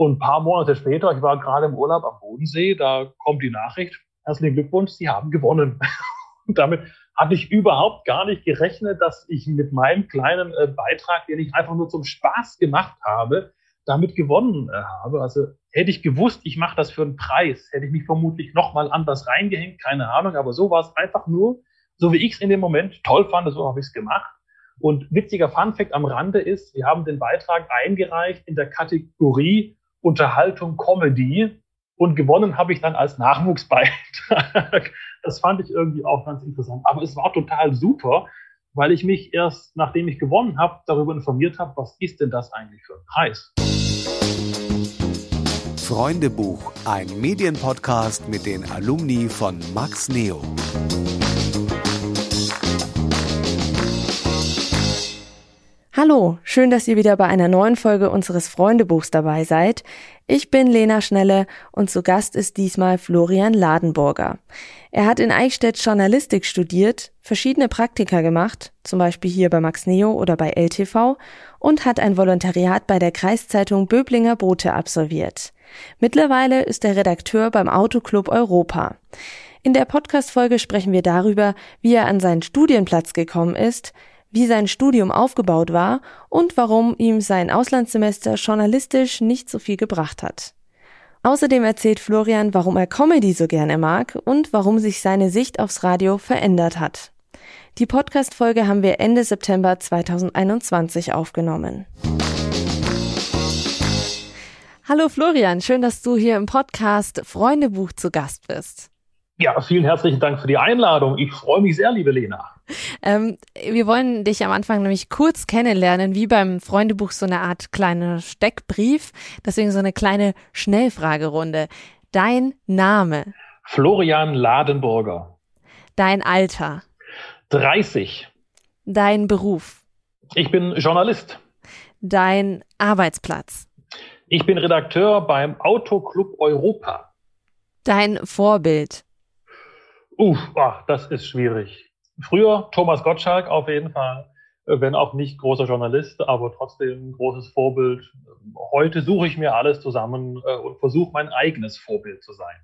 Und ein paar Monate später, ich war gerade im Urlaub am Bodensee, da kommt die Nachricht, herzlichen Glückwunsch, Sie haben gewonnen. Und damit hatte ich überhaupt gar nicht gerechnet, dass ich mit meinem kleinen äh, Beitrag, den ich einfach nur zum Spaß gemacht habe, damit gewonnen äh, habe. Also hätte ich gewusst, ich mache das für einen Preis, hätte ich mich vermutlich nochmal anders reingehängt, keine Ahnung, aber so war es einfach nur, so wie ich es in dem Moment toll fand, so habe ich es gemacht. Und witziger Funfact am Rande ist, wir haben den Beitrag eingereicht in der Kategorie Unterhaltung Comedy und gewonnen habe ich dann als Nachwuchsbeitrag. Das fand ich irgendwie auch ganz interessant. Aber es war total super, weil ich mich erst, nachdem ich gewonnen habe, darüber informiert habe, was ist denn das eigentlich für ein Preis. Freundebuch, ein Medienpodcast mit den Alumni von Max Neo. Hallo, schön, dass ihr wieder bei einer neuen Folge unseres Freundebuchs dabei seid. Ich bin Lena Schnelle und zu Gast ist diesmal Florian Ladenburger. Er hat in Eichstätt Journalistik studiert, verschiedene Praktika gemacht, zum Beispiel hier bei Max Neo oder bei LTV und hat ein Volontariat bei der Kreiszeitung Böblinger Bote absolviert. Mittlerweile ist er Redakteur beim Autoclub Europa. In der Podcast-Folge sprechen wir darüber, wie er an seinen Studienplatz gekommen ist, wie sein Studium aufgebaut war und warum ihm sein Auslandssemester journalistisch nicht so viel gebracht hat. Außerdem erzählt Florian, warum er Comedy so gerne mag und warum sich seine Sicht aufs Radio verändert hat. Die Podcast-Folge haben wir Ende September 2021 aufgenommen. Hallo Florian, schön, dass du hier im Podcast Freundebuch zu Gast bist. Ja, vielen herzlichen Dank für die Einladung. Ich freue mich sehr, liebe Lena. Ähm, wir wollen dich am Anfang nämlich kurz kennenlernen, wie beim Freundebuch so eine Art kleiner Steckbrief. Deswegen so eine kleine Schnellfragerunde. Dein Name? Florian Ladenburger. Dein Alter? 30. Dein Beruf? Ich bin Journalist. Dein Arbeitsplatz? Ich bin Redakteur beim Autoclub Europa. Dein Vorbild? Uff, ach, das ist schwierig. Früher Thomas Gottschalk auf jeden Fall, äh, wenn auch nicht großer Journalist, aber trotzdem großes Vorbild. Heute suche ich mir alles zusammen äh, und versuche mein eigenes Vorbild zu sein.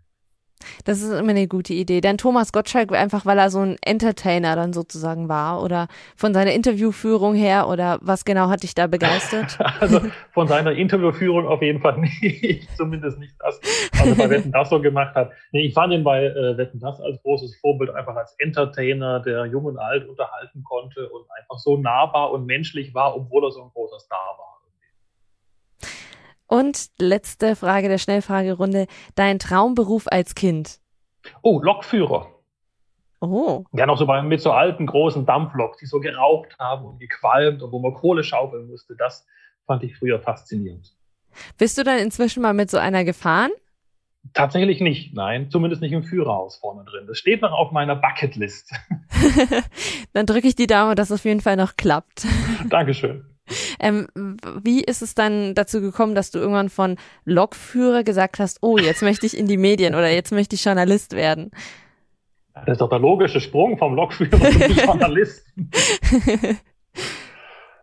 Das ist immer eine gute Idee. Denn Thomas Gottschalk einfach, weil er so ein Entertainer dann sozusagen war oder von seiner Interviewführung her oder was genau hat dich da begeistert? also von seiner Interviewführung auf jeden Fall nicht, zumindest nicht das, was er bei Wetten das so gemacht hat. Nee, ich fand ihn bei äh, Wetten das als großes Vorbild einfach als Entertainer, der jung und alt unterhalten konnte und einfach so nahbar und menschlich war, obwohl er so ein großer Star war. Und letzte Frage der Schnellfragerunde. Dein Traumberuf als Kind? Oh, Lokführer. Oh. Ja, noch so bei, mit so alten, großen Dampfloks, die so geraucht haben und gequalmt und wo man Kohle schaufeln musste. Das fand ich früher faszinierend. Bist du dann inzwischen mal mit so einer gefahren? Tatsächlich nicht, nein. Zumindest nicht im Führerhaus vorne drin. Das steht noch auf meiner Bucketlist. dann drücke ich die Daumen, dass es auf jeden Fall noch klappt. Dankeschön. Ähm, wie ist es dann dazu gekommen, dass du irgendwann von Lokführer gesagt hast, oh, jetzt möchte ich in die Medien oder jetzt möchte ich Journalist werden? Das ist doch der logische Sprung vom Lokführer zum Journalisten.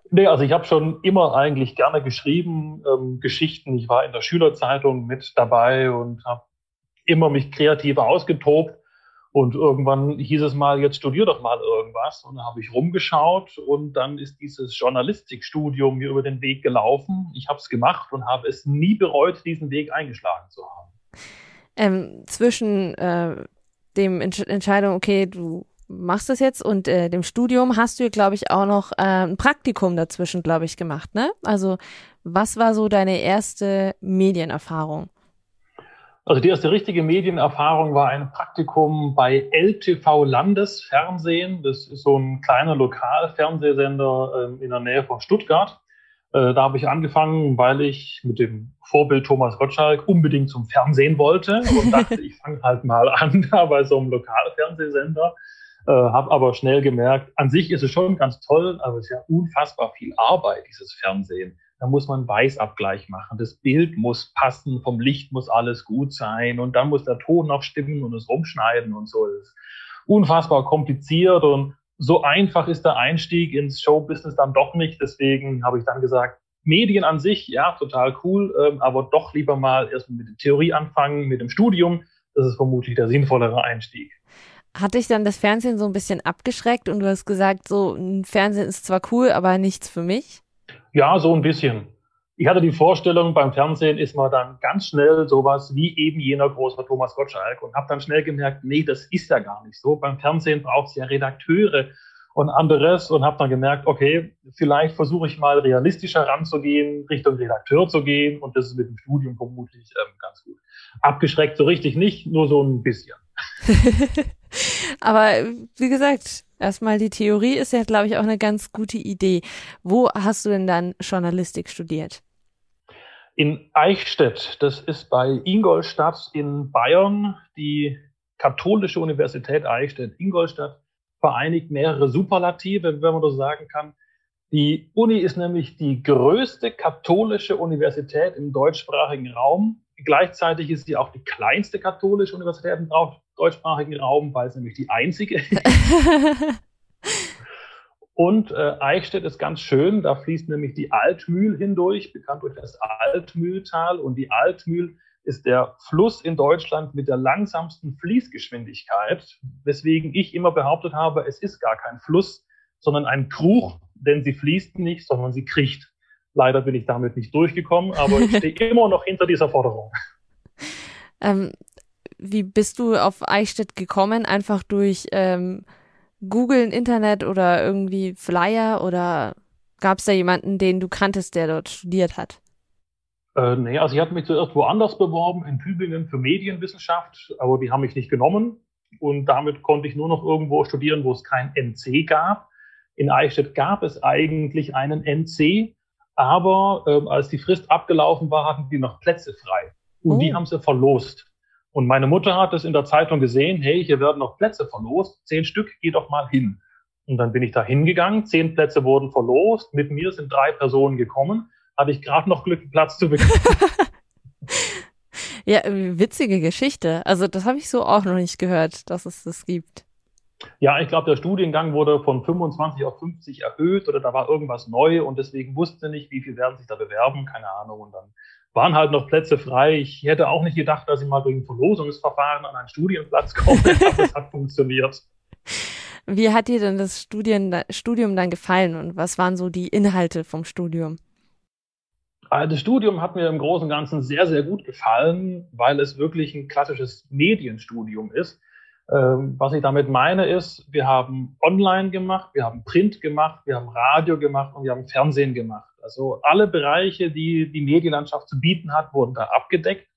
nee, also ich habe schon immer eigentlich gerne geschrieben, ähm, Geschichten. Ich war in der Schülerzeitung mit dabei und habe immer mich kreativ ausgetobt. Und irgendwann hieß es mal, jetzt studier doch mal irgendwas. Und dann habe ich rumgeschaut und dann ist dieses Journalistikstudium mir über den Weg gelaufen. Ich habe es gemacht und habe es nie bereut, diesen Weg eingeschlagen zu haben. Ähm, zwischen äh, dem Entsch Entscheidung, okay, du machst das jetzt und äh, dem Studium hast du, glaube ich, auch noch äh, ein Praktikum dazwischen, glaube ich, gemacht, ne? Also was war so deine erste Medienerfahrung? Also die erste richtige Medienerfahrung war ein Praktikum bei LTV Landesfernsehen. Das ist so ein kleiner Lokalfernsehsender äh, in der Nähe von Stuttgart. Äh, da habe ich angefangen, weil ich mit dem Vorbild Thomas Gottschalk unbedingt zum Fernsehen wollte und dachte, ich fange halt mal an da bei so einem Lokalfernsehsender. Äh, habe aber schnell gemerkt, an sich ist es schon ganz toll, aber es ist ja unfassbar viel Arbeit, dieses Fernsehen. Da muss man Weißabgleich machen. Das Bild muss passen, vom Licht muss alles gut sein und dann muss der Ton noch stimmen und es rumschneiden und so. Das ist unfassbar kompliziert und so einfach ist der Einstieg ins Showbusiness dann doch nicht. Deswegen habe ich dann gesagt, Medien an sich, ja, total cool, ähm, aber doch lieber mal erst mit der Theorie anfangen, mit dem Studium. Das ist vermutlich der sinnvollere Einstieg. Hat dich dann das Fernsehen so ein bisschen abgeschreckt und du hast gesagt, so ein Fernsehen ist zwar cool, aber nichts für mich? Ja, so ein bisschen. Ich hatte die Vorstellung, beim Fernsehen ist man dann ganz schnell sowas wie eben jener große Thomas Gottschalk und habe dann schnell gemerkt, nee, das ist ja gar nicht so. Beim Fernsehen braucht es ja Redakteure und anderes und habe dann gemerkt, okay, vielleicht versuche ich mal realistischer ranzugehen, Richtung Redakteur zu gehen und das ist mit dem Studium vermutlich ähm, ganz gut. Abgeschreckt so richtig nicht, nur so ein bisschen. Aber wie gesagt, erstmal die Theorie ist ja, glaube ich, auch eine ganz gute Idee. Wo hast du denn dann Journalistik studiert? In Eichstätt, das ist bei Ingolstadt in Bayern, die katholische Universität Eichstätt-Ingolstadt vereinigt mehrere Superlative, wenn man das sagen kann. Die Uni ist nämlich die größte katholische Universität im deutschsprachigen Raum. Gleichzeitig ist sie auch die kleinste katholische Universität im deutschsprachigen Raum, weil es nämlich die einzige ist. Und äh, Eichstätt ist ganz schön, da fließt nämlich die Altmühl hindurch, bekannt durch das Altmühltal. Und die Altmühl ist der Fluss in Deutschland mit der langsamsten Fließgeschwindigkeit, weswegen ich immer behauptet habe, es ist gar kein Fluss, sondern ein Krug, denn sie fließt nicht, sondern sie kriecht. Leider bin ich damit nicht durchgekommen, aber ich stehe immer noch hinter dieser Forderung. Ähm, wie bist du auf Eichstätt gekommen? Einfach durch ähm, Google, Internet oder irgendwie Flyer oder gab es da jemanden, den du kanntest, der dort studiert hat? Äh, nee, also ich hatte mich zuerst woanders beworben, in Tübingen für Medienwissenschaft, aber die haben mich nicht genommen. Und damit konnte ich nur noch irgendwo studieren, wo es kein NC gab. In Eichstätt gab es eigentlich einen NC, aber ähm, als die Frist abgelaufen war, hatten die noch Plätze frei. Und oh. die haben sie verlost. Und meine Mutter hat es in der Zeitung gesehen, hey, hier werden noch Plätze verlost, zehn Stück, geh doch mal hin. Und dann bin ich da hingegangen, zehn Plätze wurden verlost, mit mir sind drei Personen gekommen, hatte ich gerade noch Glück, einen Platz zu bekommen. ja, witzige Geschichte. Also das habe ich so auch noch nicht gehört, dass es das gibt. Ja, ich glaube, der Studiengang wurde von 25 auf 50 erhöht oder da war irgendwas neu und deswegen wusste nicht, wie viel werden sich da bewerben, keine Ahnung. Und dann waren halt noch Plätze frei. Ich hätte auch nicht gedacht, dass ich mal durch ein Verlosungsverfahren an einen Studienplatz komme, es hat funktioniert. Wie hat dir denn das Studien, Studium dann gefallen und was waren so die Inhalte vom Studium? Äh, das Studium hat mir im Großen und Ganzen sehr, sehr gut gefallen, weil es wirklich ein klassisches Medienstudium ist. Ähm, was ich damit meine ist, wir haben Online gemacht, wir haben Print gemacht, wir haben Radio gemacht und wir haben Fernsehen gemacht. Also alle Bereiche, die die Medienlandschaft zu bieten hat, wurden da abgedeckt.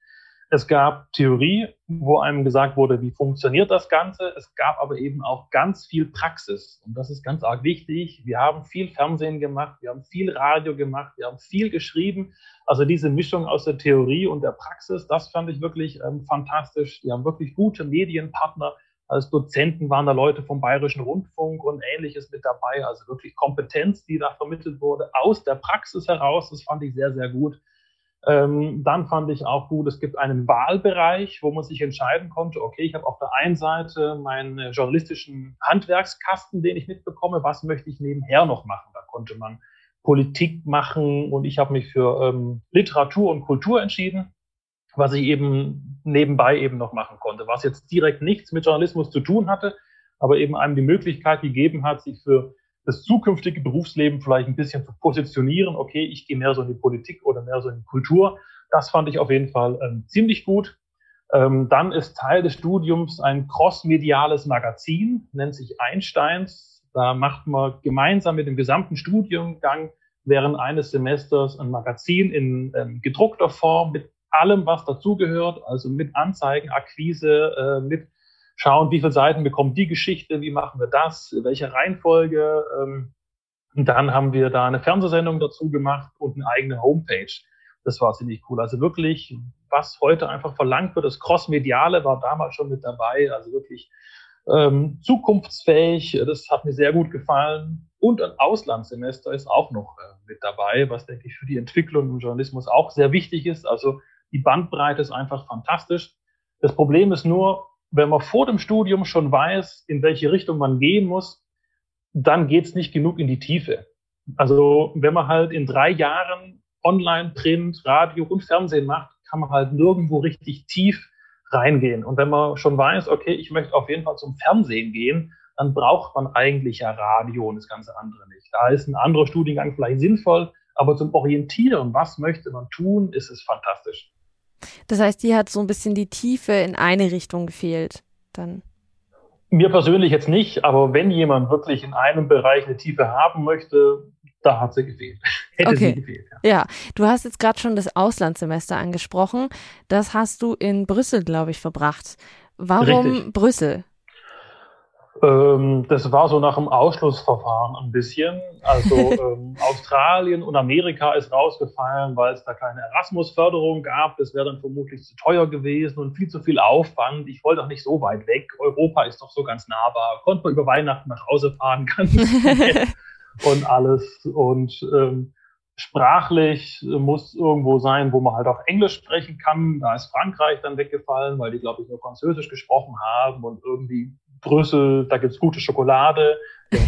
Es gab Theorie, wo einem gesagt wurde, wie funktioniert das Ganze. Es gab aber eben auch ganz viel Praxis. Und das ist ganz arg wichtig. Wir haben viel Fernsehen gemacht, wir haben viel Radio gemacht, wir haben viel geschrieben. Also diese Mischung aus der Theorie und der Praxis, das fand ich wirklich ähm, fantastisch. Wir haben wirklich gute Medienpartner. Als Dozenten waren da Leute vom Bayerischen Rundfunk und ähnliches mit dabei. Also wirklich Kompetenz, die da vermittelt wurde aus der Praxis heraus. Das fand ich sehr, sehr gut. Ähm, dann fand ich auch gut, es gibt einen Wahlbereich, wo man sich entscheiden konnte, okay, ich habe auf der einen Seite meinen journalistischen Handwerkskasten, den ich mitbekomme, was möchte ich nebenher noch machen? Da konnte man Politik machen und ich habe mich für ähm, Literatur und Kultur entschieden, was ich eben nebenbei eben noch machen konnte, was jetzt direkt nichts mit Journalismus zu tun hatte, aber eben einem die Möglichkeit gegeben hat, sich für das zukünftige Berufsleben vielleicht ein bisschen zu positionieren. Okay, ich gehe mehr so in die Politik oder mehr so in die Kultur. Das fand ich auf jeden Fall ähm, ziemlich gut. Ähm, dann ist Teil des Studiums ein crossmediales Magazin, nennt sich Einsteins. Da macht man gemeinsam mit dem gesamten Studiengang während eines Semesters ein Magazin in ähm, gedruckter Form mit allem, was dazugehört, also mit Anzeigen, Akquise, äh, mit schauen, wie viele Seiten bekommt die Geschichte, wie machen wir das, welche Reihenfolge. Ähm, und dann haben wir da eine Fernsehsendung dazu gemacht und eine eigene Homepage. Das war ziemlich cool. Also wirklich, was heute einfach verlangt wird, das Crossmediale war damals schon mit dabei. Also wirklich ähm, zukunftsfähig. Das hat mir sehr gut gefallen. Und ein Auslandssemester ist auch noch äh, mit dabei, was, denke ich, für die Entwicklung im Journalismus auch sehr wichtig ist. Also die Bandbreite ist einfach fantastisch. Das Problem ist nur, wenn man vor dem Studium schon weiß, in welche Richtung man gehen muss, dann geht es nicht genug in die Tiefe. Also wenn man halt in drei Jahren Online, Print, Radio und Fernsehen macht, kann man halt nirgendwo richtig tief reingehen. Und wenn man schon weiß, okay, ich möchte auf jeden Fall zum Fernsehen gehen, dann braucht man eigentlich ja Radio und das ganze andere nicht. Da ist ein anderer Studiengang vielleicht sinnvoll, aber zum Orientieren, was möchte man tun, ist es fantastisch. Das heißt, die hat so ein bisschen die Tiefe in eine Richtung gefehlt, dann. Mir persönlich jetzt nicht, aber wenn jemand wirklich in einem Bereich eine Tiefe haben möchte, da hat sie gefehlt. Hätte okay. sie gefehlt. Ja. ja, du hast jetzt gerade schon das Auslandssemester angesprochen. Das hast du in Brüssel, glaube ich, verbracht. Warum Richtig. Brüssel? Ähm, das war so nach dem Ausschlussverfahren ein bisschen. Also ähm, Australien und Amerika ist rausgefallen, weil es da keine Erasmus-Förderung gab. Das wäre dann vermutlich zu teuer gewesen und viel zu viel Aufwand. Ich wollte doch nicht so weit weg. Europa ist doch so ganz nahbar. Konnte man über Weihnachten nach Hause fahren, kann und alles. Und ähm, sprachlich muss irgendwo sein, wo man halt auch Englisch sprechen kann. Da ist Frankreich dann weggefallen, weil die, glaube ich, nur Französisch gesprochen haben und irgendwie Brüssel, da gibt's gute Schokolade,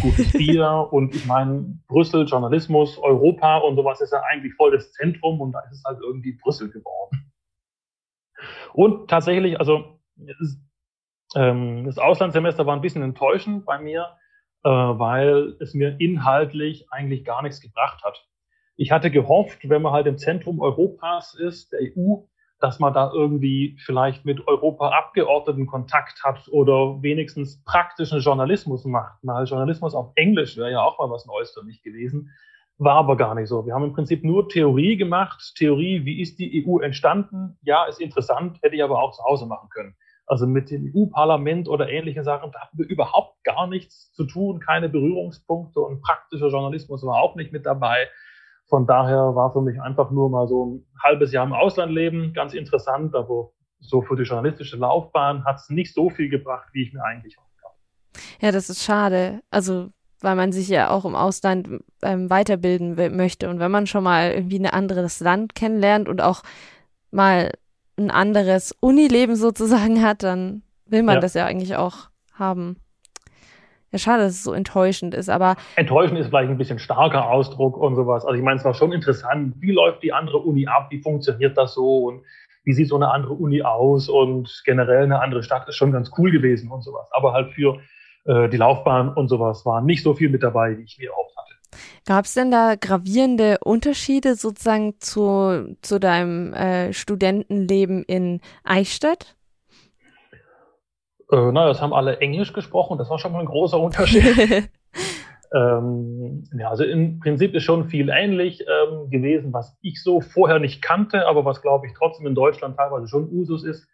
gutes Bier und ich meine, Brüssel, Journalismus, Europa und sowas ist ja eigentlich voll das Zentrum und da ist es halt irgendwie Brüssel geworden. Und tatsächlich, also ähm, das Auslandssemester war ein bisschen enttäuschend bei mir, äh, weil es mir inhaltlich eigentlich gar nichts gebracht hat. Ich hatte gehofft, wenn man halt im Zentrum Europas ist, der EU, dass man da irgendwie vielleicht mit Europa-Abgeordneten Kontakt hat oder wenigstens praktischen Journalismus macht. Mal Journalismus auf Englisch wäre ja auch mal was Neues für mich gewesen. War aber gar nicht so. Wir haben im Prinzip nur Theorie gemacht. Theorie, wie ist die EU entstanden? Ja, ist interessant, hätte ich aber auch zu Hause machen können. Also mit dem EU-Parlament oder ähnlichen Sachen, da hatten wir überhaupt gar nichts zu tun, keine Berührungspunkte und praktischer Journalismus war auch nicht mit dabei. Von daher war für mich einfach nur mal so ein halbes Jahr im Ausland leben, ganz interessant, aber so für die journalistische Laufbahn hat es nicht so viel gebracht, wie ich mir eigentlich hoffe. Ja, das ist schade. Also weil man sich ja auch im Ausland ähm, weiterbilden möchte. Und wenn man schon mal irgendwie ein anderes Land kennenlernt und auch mal ein anderes Unileben sozusagen hat, dann will man ja. das ja eigentlich auch haben. Ja, schade, dass es so enttäuschend ist, aber. Enttäuschend ist vielleicht ein bisschen starker Ausdruck und sowas. Also ich meine, es war schon interessant, wie läuft die andere Uni ab, wie funktioniert das so und wie sieht so eine andere Uni aus und generell eine andere Stadt ist schon ganz cool gewesen und sowas. Aber halt für äh, die Laufbahn und sowas war nicht so viel mit dabei, wie ich mir erhofft hatte. Gab es denn da gravierende Unterschiede sozusagen zu, zu deinem äh, Studentenleben in Eichstätt? Äh, naja, es haben alle Englisch gesprochen, das war schon mal ein großer Unterschied. ähm, ja, also im Prinzip ist schon viel ähnlich ähm, gewesen, was ich so vorher nicht kannte, aber was glaube ich trotzdem in Deutschland teilweise schon Usus ist,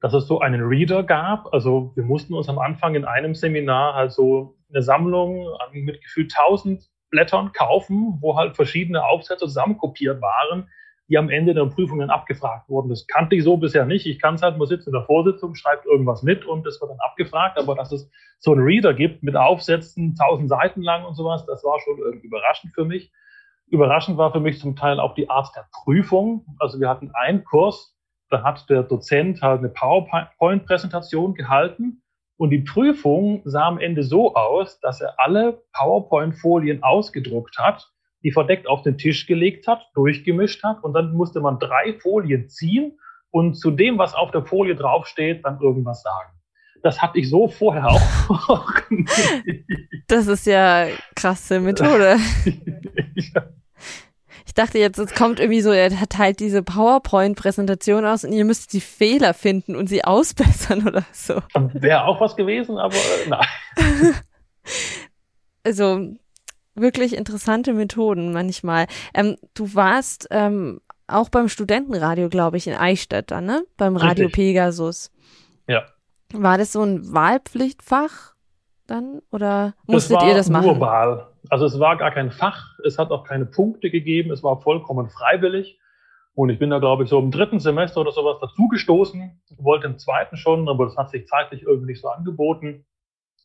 dass es so einen Reader gab. Also wir mussten uns am Anfang in einem Seminar halt so eine Sammlung mit gefühlt 1000 Blättern kaufen, wo halt verschiedene Aufsätze zusammenkopiert waren, die am Ende der Prüfung dann abgefragt wurden. Das kannte ich so bisher nicht. Ich kann es halt, man sitzt in der Vorsitzung, schreibt irgendwas mit und das wird dann abgefragt. Aber dass es so einen Reader gibt mit Aufsätzen, tausend Seiten lang und sowas, das war schon überraschend für mich. Überraschend war für mich zum Teil auch die Art der Prüfung. Also wir hatten einen Kurs, da hat der Dozent halt eine PowerPoint-Präsentation gehalten und die Prüfung sah am Ende so aus, dass er alle PowerPoint-Folien ausgedruckt hat die verdeckt auf den Tisch gelegt hat, durchgemischt hat und dann musste man drei Folien ziehen und zu dem, was auf der Folie draufsteht, dann irgendwas sagen. Das hatte ich so vorher auch. das ist ja krasse Methode. Ich dachte jetzt, es kommt irgendwie so, er teilt diese PowerPoint-Präsentation aus und ihr müsst die Fehler finden und sie ausbessern oder so. Wäre auch was gewesen, aber äh, nein. Also, wirklich interessante Methoden manchmal. Ähm, du warst ähm, auch beim Studentenradio, glaube ich, in Eichstätt dann, ne? Beim Radio Richtig. Pegasus. Ja. War das so ein Wahlpflichtfach dann oder musstet ihr das machen? Nur Wahl. Also es war gar kein Fach, es hat auch keine Punkte gegeben, es war vollkommen freiwillig. Und ich bin da, glaube ich, so im dritten Semester oder sowas dazugestoßen, wollte im zweiten schon, aber das hat sich zeitlich irgendwie nicht so angeboten.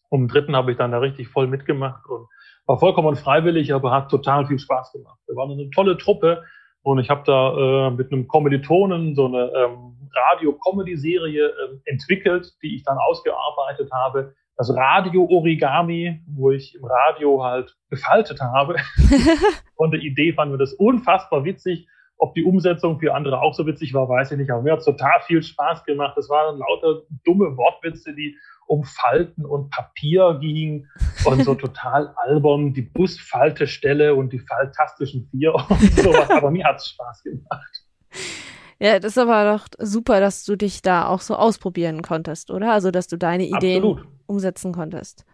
Und im dritten habe ich dann da richtig voll mitgemacht und war vollkommen freiwillig, aber hat total viel Spaß gemacht. Wir waren eine tolle Truppe und ich habe da äh, mit einem Kommilitonen so eine ähm, Radio-Comedy-Serie äh, entwickelt, die ich dann ausgearbeitet habe, das Radio-Origami, wo ich im Radio halt gefaltet habe. Von der Idee fanden wir das unfassbar witzig. Ob die Umsetzung für andere auch so witzig war, weiß ich nicht. Aber mir hat total viel Spaß gemacht. Es waren lauter dumme Wortwitze, die um Falten und Papier gingen und so total albern, die Busfaltestelle und die faltastischen Vier und sowas. Aber mir hat es Spaß gemacht. Ja, das ist aber doch super, dass du dich da auch so ausprobieren konntest, oder? Also, dass du deine Ideen Absolut. umsetzen konntest.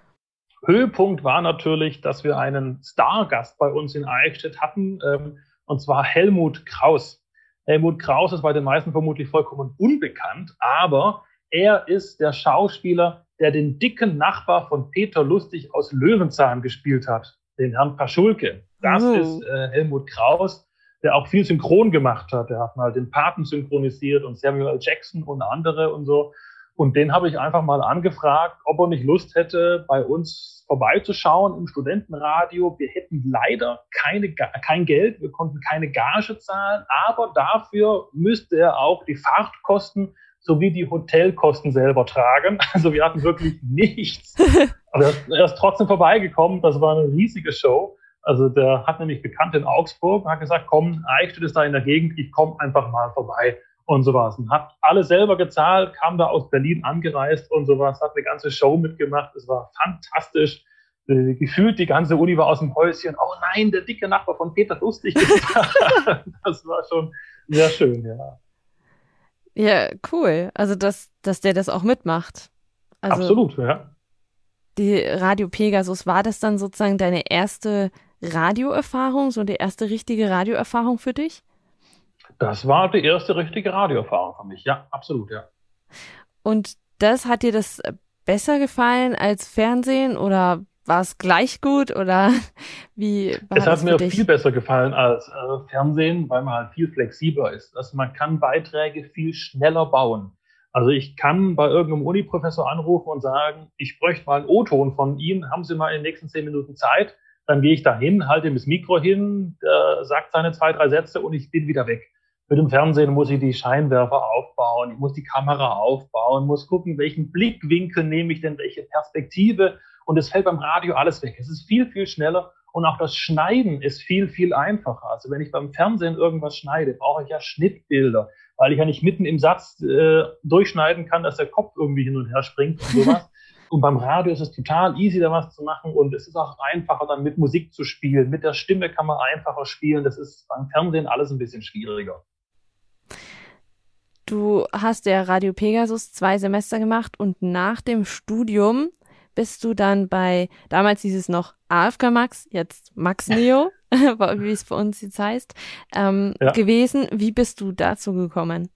Höhepunkt war natürlich, dass wir einen Stargast bei uns in Eichstätt hatten, ähm, und zwar Helmut Kraus. Helmut Kraus ist bei den meisten vermutlich vollkommen unbekannt, aber er ist der Schauspieler, der den dicken Nachbar von Peter Lustig aus Löwenzahn gespielt hat, den Herrn Paschulke. Das oh. ist äh, Helmut Kraus der auch viel synchron gemacht hat. Der hat mal den Paten synchronisiert und Samuel L. Jackson und andere und so. Und den habe ich einfach mal angefragt, ob er nicht Lust hätte, bei uns vorbeizuschauen im Studentenradio. Wir hätten leider keine, kein Geld, wir konnten keine Gage zahlen, aber dafür müsste er auch die Fahrtkosten sowie die Hotelkosten selber tragen. Also wir hatten wirklich nichts. Aber er ist trotzdem vorbeigekommen. Das war eine riesige Show. Also der hat nämlich bekannt in Augsburg, hat gesagt, komm, Eichstätt ist da in der Gegend, ich komme einfach mal vorbei und sowas. Und hat alles selber gezahlt, kam da aus Berlin angereist und sowas, hat eine ganze Show mitgemacht. Es war fantastisch. Äh, gefühlt die ganze Uni war aus dem Häuschen. Oh nein, der dicke Nachbar von Peter Lustig ist da. das war schon sehr schön, ja. Ja, cool. Also, dass, dass der das auch mitmacht. Also, Absolut, ja. Die Radio Pegasus, war das dann sozusagen deine erste Radioerfahrung, so die erste richtige Radioerfahrung für dich? Das war die erste richtige Radioerfahrung für mich, ja, absolut, ja. Und das hat dir das besser gefallen als Fernsehen oder war es gleich gut oder wie war Es hat mir dich? viel besser gefallen als äh, Fernsehen, weil man halt viel flexibler ist. Also man kann Beiträge viel schneller bauen. Also ich kann bei irgendeinem Uni-Professor anrufen und sagen, ich bräuchte mal einen O-Ton von Ihnen, haben Sie mal in den nächsten zehn Minuten Zeit? Dann gehe ich da hin, halte ihm das Mikro hin, der sagt seine zwei, drei Sätze und ich bin wieder weg. Mit dem Fernsehen muss ich die Scheinwerfer aufbauen, ich muss die Kamera aufbauen, muss gucken, welchen Blickwinkel nehme ich denn, welche Perspektive. Und es fällt beim Radio alles weg. Es ist viel, viel schneller und auch das Schneiden ist viel, viel einfacher. Also wenn ich beim Fernsehen irgendwas schneide, brauche ich ja Schnittbilder, weil ich ja nicht mitten im Satz äh, durchschneiden kann, dass der Kopf irgendwie hin und her springt und sowas. Und beim Radio ist es total easy, da was zu machen und es ist auch einfacher, dann mit Musik zu spielen. Mit der Stimme kann man einfacher spielen. Das ist beim Fernsehen alles ein bisschen schwieriger. Du hast ja Radio Pegasus zwei Semester gemacht und nach dem Studium bist du dann bei, damals hieß es noch AFK Max, jetzt Max Neo, wie es bei uns jetzt heißt, ähm, ja. gewesen. Wie bist du dazu gekommen?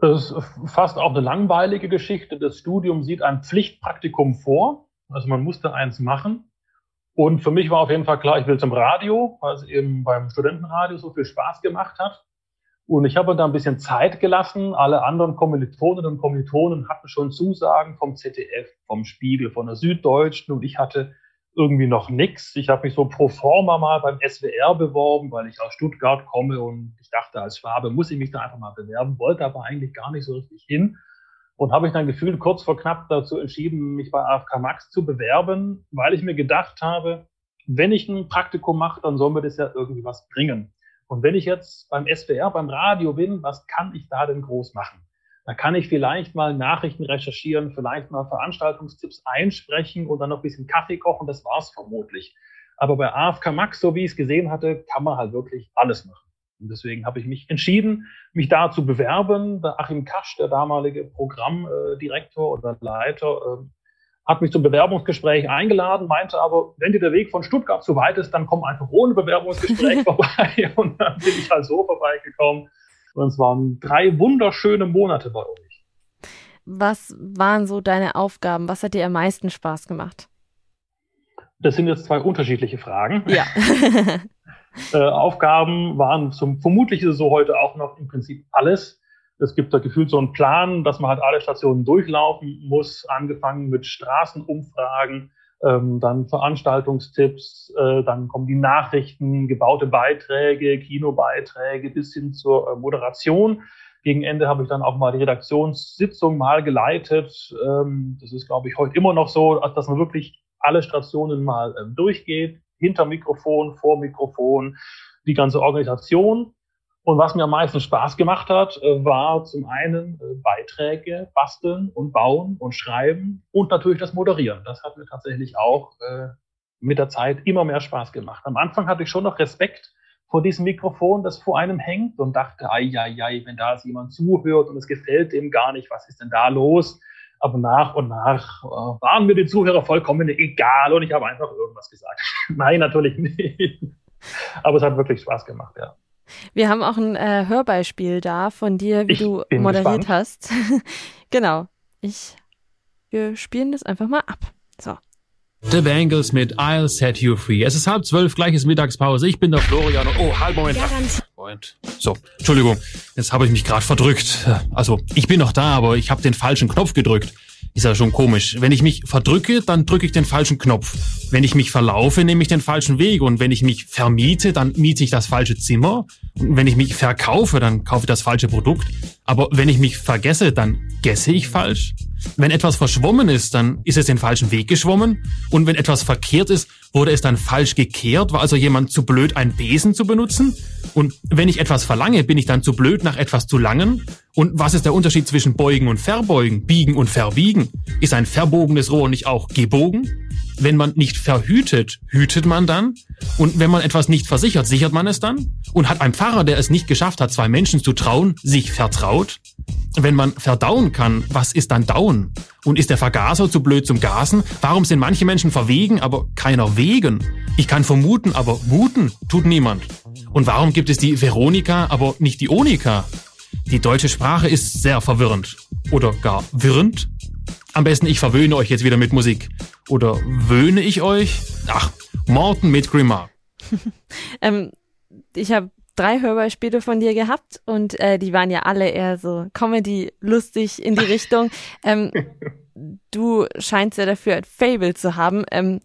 Das ist fast auch eine langweilige Geschichte. Das Studium sieht ein Pflichtpraktikum vor. Also man musste eins machen. Und für mich war auf jeden Fall klar, ich will zum Radio, weil es eben beim Studentenradio so viel Spaß gemacht hat. Und ich habe da ein bisschen Zeit gelassen. Alle anderen Kommilitoninnen und Kommilitonen hatten schon Zusagen vom ZDF, vom Spiegel, von der Süddeutschen. Und ich hatte irgendwie noch nichts. Ich habe mich so pro forma mal beim SWR beworben, weil ich aus Stuttgart komme und ich dachte, als Schwabe muss ich mich da einfach mal bewerben, wollte aber eigentlich gar nicht so richtig hin und habe ich dann gefühlt kurz vor knapp dazu entschieden, mich bei AFK Max zu bewerben, weil ich mir gedacht habe, wenn ich ein Praktikum mache, dann soll mir das ja irgendwie was bringen. Und wenn ich jetzt beim SWR, beim Radio bin, was kann ich da denn groß machen? Da kann ich vielleicht mal Nachrichten recherchieren, vielleicht mal Veranstaltungstipps einsprechen und dann noch ein bisschen Kaffee kochen. Das war's vermutlich. Aber bei AFK Max, so wie ich es gesehen hatte, kann man halt wirklich alles machen. Und deswegen habe ich mich entschieden, mich da zu bewerben. Der Achim Kasch, der damalige Programmdirektor oder Leiter, ähm, hat mich zum Bewerbungsgespräch eingeladen, meinte aber, wenn dir der Weg von Stuttgart zu weit ist, dann komm einfach ohne Bewerbungsgespräch vorbei. Und dann bin ich halt so vorbeigekommen. Und es waren drei wunderschöne Monate bei euch. Was waren so deine Aufgaben? Was hat dir am meisten Spaß gemacht? Das sind jetzt zwei unterschiedliche Fragen. Ja. äh, Aufgaben waren zum, vermutlich ist es so heute auch noch im Prinzip alles. Es gibt da gefühlt so einen Plan, dass man halt alle Stationen durchlaufen muss, angefangen mit Straßenumfragen, ähm, dann Veranstaltungstipps, äh, dann kommen die Nachrichten, gebaute Beiträge, Kinobeiträge bis hin zur äh, Moderation. Gegen Ende habe ich dann auch mal die Redaktionssitzung mal geleitet. Ähm, das ist, glaube ich, heute immer noch so, dass man wirklich alle Stationen mal ähm, durchgeht. Hinter Mikrofon, vor Mikrofon, die ganze Organisation. Und was mir am meisten Spaß gemacht hat, äh, war zum einen äh, Beiträge basteln und bauen und schreiben und natürlich das Moderieren. Das hat mir tatsächlich auch äh, mit der Zeit immer mehr Spaß gemacht. Am Anfang hatte ich schon noch Respekt vor diesem Mikrofon, das vor einem hängt und dachte, ai, ai, ai, wenn da jemand zuhört und es gefällt dem gar nicht, was ist denn da los? Aber nach und nach waren mir die Zuhörer vollkommen egal und ich habe einfach irgendwas gesagt. Nein, natürlich nicht. Aber es hat wirklich Spaß gemacht, ja. Wir haben auch ein äh, Hörbeispiel da von dir, wie ich du moderiert gespannt. hast. genau. Ich, wir spielen das einfach mal ab. So. The Bangles mit I'll Set You Free. Es ist halb zwölf, gleiches Mittagspause. Ich bin der Florian. und- Oh, halt, Moment. Moment. So, Entschuldigung. Jetzt habe ich mich gerade verdrückt. Also, ich bin noch da, aber ich habe den falschen Knopf gedrückt. Ist ja schon komisch. Wenn ich mich verdrücke, dann drücke ich den falschen Knopf. Wenn ich mich verlaufe, nehme ich den falschen Weg. Und wenn ich mich vermiete, dann miete ich das falsche Zimmer. Wenn ich mich verkaufe, dann kaufe ich das falsche Produkt. Aber wenn ich mich vergesse, dann gesse ich falsch. Wenn etwas verschwommen ist, dann ist es den falschen Weg geschwommen. Und wenn etwas verkehrt ist, wurde es dann falsch gekehrt. War also jemand zu blöd, einen Besen zu benutzen? Und wenn ich etwas verlange, bin ich dann zu blöd, nach etwas zu langen? Und was ist der Unterschied zwischen beugen und verbeugen, biegen und verbiegen? Ist ein verbogenes Rohr nicht auch gebogen? Wenn man nicht verhütet, hütet man dann? Und wenn man etwas nicht versichert, sichert man es dann? Und hat ein Pfarrer, der es nicht geschafft hat, zwei Menschen zu trauen, sich vertraut? Wenn man verdauen kann, was ist dann Dauen? Und ist der Vergaser zu blöd zum Gasen? Warum sind manche Menschen verwegen, aber keiner wegen? Ich kann vermuten, aber muten tut niemand. Und warum gibt es die Veronika, aber nicht die Onika? Die deutsche Sprache ist sehr verwirrend. Oder gar wirrend. Am besten ich verwöhne euch jetzt wieder mit Musik. Oder wöhne ich euch? Ach, Morten mit Grimar. Ähm, ich habe drei Hörbeispiele von dir gehabt und äh, die waren ja alle eher so Comedy, lustig in die Richtung. Ähm, du scheinst ja dafür ein Fable zu haben. Ähm,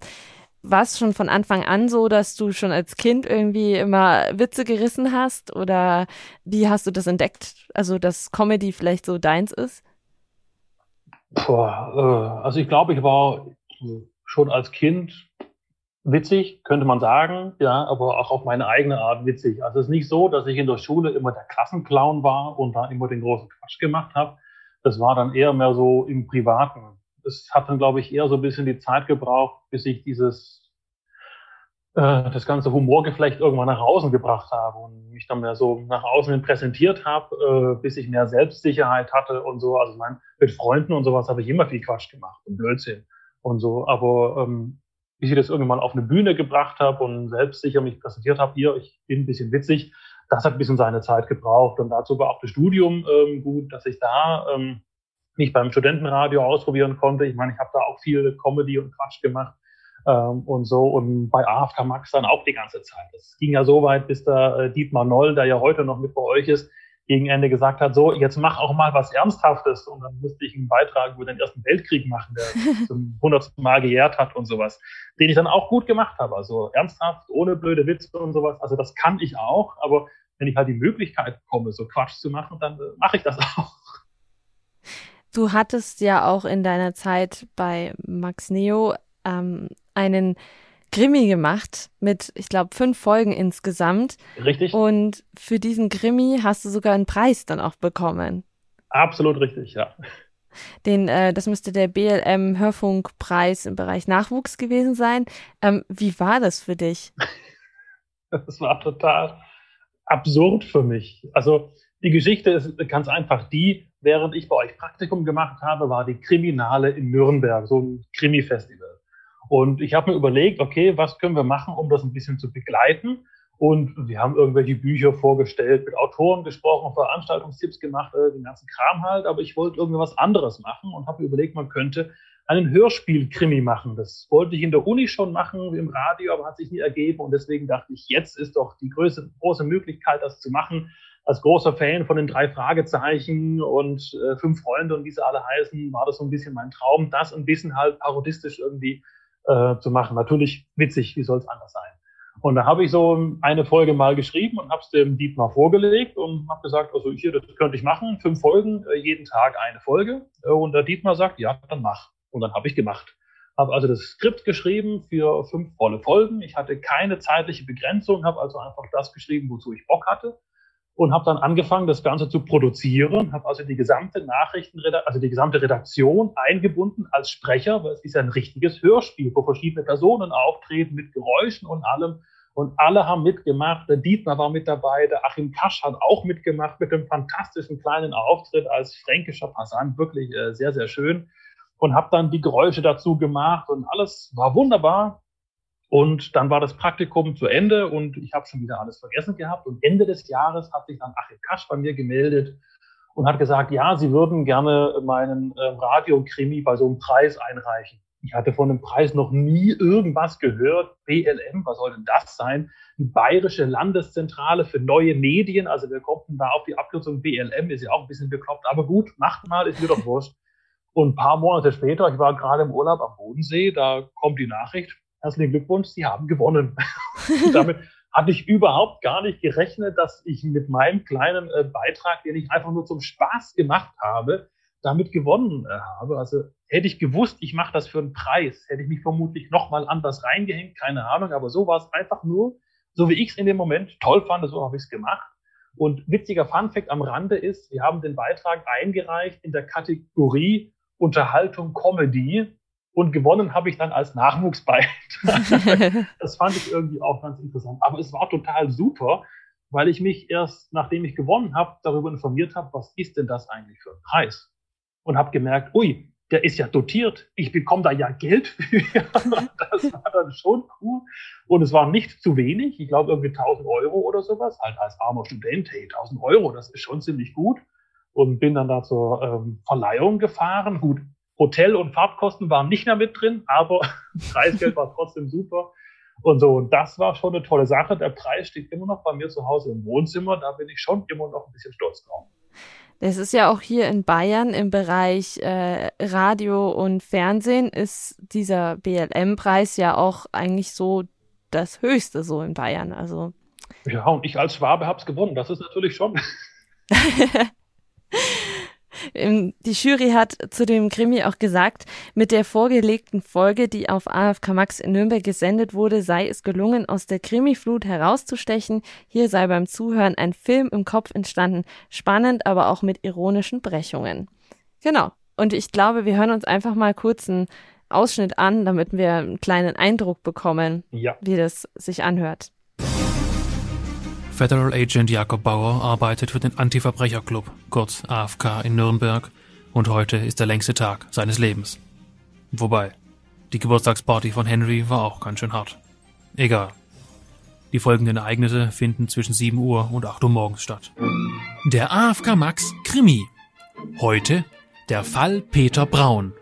war es schon von Anfang an so, dass du schon als Kind irgendwie immer Witze gerissen hast? Oder wie hast du das entdeckt? Also, dass Comedy vielleicht so deins ist? Boah, äh, also ich glaube, ich war schon als Kind witzig, könnte man sagen, ja, aber auch auf meine eigene Art witzig. Also es ist nicht so, dass ich in der Schule immer der Klassenclown war und da immer den großen Quatsch gemacht habe. Das war dann eher mehr so im Privaten. Es hat dann, glaube ich, eher so ein bisschen die Zeit gebraucht, bis ich dieses äh, das ganze Humorgeflecht irgendwann nach außen gebracht habe und mich dann mehr so nach außen präsentiert habe, äh, bis ich mehr Selbstsicherheit hatte und so. Also mein, mit Freunden und sowas habe ich immer viel Quatsch gemacht und Blödsinn und so. Aber ähm, bis ich das irgendwann auf eine Bühne gebracht habe und selbstsicher mich präsentiert habe, hier, ich bin ein bisschen witzig, das hat ein bisschen seine Zeit gebraucht. Und dazu war auch das Studium ähm, gut, dass ich da ähm, mich beim Studentenradio ausprobieren konnte. Ich meine, ich habe da auch viel Comedy und Quatsch gemacht ähm, und so. Und bei AFK Max dann auch die ganze Zeit. Das ging ja so weit, bis der äh, Dietmar Noll, der ja heute noch mit bei euch ist, gegen Ende gesagt hat, so, jetzt mach auch mal was Ernsthaftes. Und dann musste ich einen Beitrag über den Ersten Weltkrieg machen, der zum hundertsten Mal gejährt hat und sowas, den ich dann auch gut gemacht habe. Also ernsthaft, ohne blöde Witze und sowas. Also das kann ich auch, aber wenn ich halt die Möglichkeit bekomme, so Quatsch zu machen, dann äh, mache ich das auch. Du hattest ja auch in deiner Zeit bei Max Neo ähm, einen Krimi gemacht mit, ich glaube, fünf Folgen insgesamt. Richtig? Und für diesen Krimi hast du sogar einen Preis dann auch bekommen. Absolut richtig, ja. Den, äh, das müsste der BLM Hörfunkpreis im Bereich Nachwuchs gewesen sein. Ähm, wie war das für dich? Das war total absurd für mich. Also die Geschichte ist ganz einfach die, während ich bei euch Praktikum gemacht habe, war die Kriminale in Nürnberg, so ein Krimi-Festival. Und ich habe mir überlegt, okay, was können wir machen, um das ein bisschen zu begleiten? Und wir haben irgendwelche Bücher vorgestellt, mit Autoren gesprochen, Veranstaltungstipps gemacht, äh, den ganzen Kram halt. Aber ich wollte irgendwie was anderes machen und habe mir überlegt, man könnte einen Hörspiel-Krimi machen. Das wollte ich in der Uni schon machen, im Radio, aber hat sich nie ergeben. Und deswegen dachte ich, jetzt ist doch die größte, große Möglichkeit, das zu machen. Als großer Fan von den drei Fragezeichen und äh, fünf Freunde und wie sie alle heißen, war das so ein bisschen mein Traum, das ein bisschen halt parodistisch irgendwie äh, zu machen. Natürlich witzig, wie soll es anders sein? Und da habe ich so eine Folge mal geschrieben und habe es dem Dietmar vorgelegt und habe gesagt, also hier, das könnte ich machen, fünf Folgen, äh, jeden Tag eine Folge. Äh, und der Dietmar sagt, ja, dann mach. Und dann habe ich gemacht. Habe also das Skript geschrieben für fünf volle Folgen. Ich hatte keine zeitliche Begrenzung, habe also einfach das geschrieben, wozu ich Bock hatte und habe dann angefangen, das Ganze zu produzieren, habe also die gesamte Nachrichtenredaktion, also die gesamte Redaktion eingebunden als Sprecher, weil es ist ein richtiges Hörspiel, wo verschiedene Personen auftreten mit Geräuschen und allem. Und alle haben mitgemacht. Der Dietmar war mit dabei, der Achim Kasch hat auch mitgemacht mit einem fantastischen kleinen Auftritt als fränkischer Passant. Wirklich äh, sehr, sehr schön. Und habe dann die Geräusche dazu gemacht und alles war wunderbar. Und dann war das Praktikum zu Ende und ich habe schon wieder alles vergessen gehabt. Und Ende des Jahres hat sich dann Achim Kasch bei mir gemeldet und hat gesagt, ja, sie würden gerne meinen äh, Radiokrimi bei so einem Preis einreichen. Ich hatte von dem Preis noch nie irgendwas gehört. BLM, was soll denn das sein? Die Bayerische Landeszentrale für neue Medien. Also wir kommen da auf die Abkürzung BLM, ist ja auch ein bisschen bekloppt. Aber gut, macht mal, ist mir doch wurscht. Und ein paar Monate später, ich war gerade im Urlaub am Bodensee, da kommt die Nachricht, herzlichen Glückwunsch, Sie haben gewonnen. damit hatte ich überhaupt gar nicht gerechnet, dass ich mit meinem kleinen äh, Beitrag, den ich einfach nur zum Spaß gemacht habe, damit gewonnen äh, habe. Also hätte ich gewusst, ich mache das für einen Preis, hätte ich mich vermutlich nochmal anders reingehängt, keine Ahnung, aber so war es einfach nur, so wie ich es in dem Moment toll fand, so habe ich es gemacht. Und witziger Funfact am Rande ist, wir haben den Beitrag eingereicht in der Kategorie Unterhaltung Comedy und gewonnen habe ich dann als Nachwuchsbeitrag. das fand ich irgendwie auch ganz interessant. Aber es war total super, weil ich mich erst, nachdem ich gewonnen habe, darüber informiert habe, was ist denn das eigentlich für ein Preis? und habe gemerkt, ui, der ist ja dotiert, ich bekomme da ja Geld für. das war dann schon cool. Und es war nicht zu wenig, ich glaube irgendwie 1000 Euro oder sowas, halt als armer Student, hey, 1000 Euro, das ist schon ziemlich gut. Und bin dann da zur ähm, Verleihung gefahren. Gut, Hotel- und Fahrtkosten waren nicht mehr mit drin, aber Preisgeld war trotzdem super. Und so, und das war schon eine tolle Sache. Der Preis steht immer noch bei mir zu Hause im Wohnzimmer. Da bin ich schon immer noch ein bisschen stolz drauf. Es ist ja auch hier in Bayern im Bereich äh, Radio und Fernsehen ist dieser BLM-Preis ja auch eigentlich so das Höchste so in Bayern. Also ja, und ich als Schwabe habe es gewonnen. Das ist natürlich schon. Die Jury hat zu dem Krimi auch gesagt, mit der vorgelegten Folge, die auf AFK Max in Nürnberg gesendet wurde, sei es gelungen, aus der Krimiflut herauszustechen. Hier sei beim Zuhören ein Film im Kopf entstanden, spannend, aber auch mit ironischen Brechungen. Genau. Und ich glaube, wir hören uns einfach mal kurz einen Ausschnitt an, damit wir einen kleinen Eindruck bekommen, ja. wie das sich anhört. Federal Agent Jakob Bauer arbeitet für den Antiverbrecherclub, kurz AFK in Nürnberg, und heute ist der längste Tag seines Lebens. Wobei, die Geburtstagsparty von Henry war auch ganz schön hart. Egal. Die folgenden Ereignisse finden zwischen 7 Uhr und 8 Uhr morgens statt. Der AFK Max Krimi. Heute der Fall Peter Braun.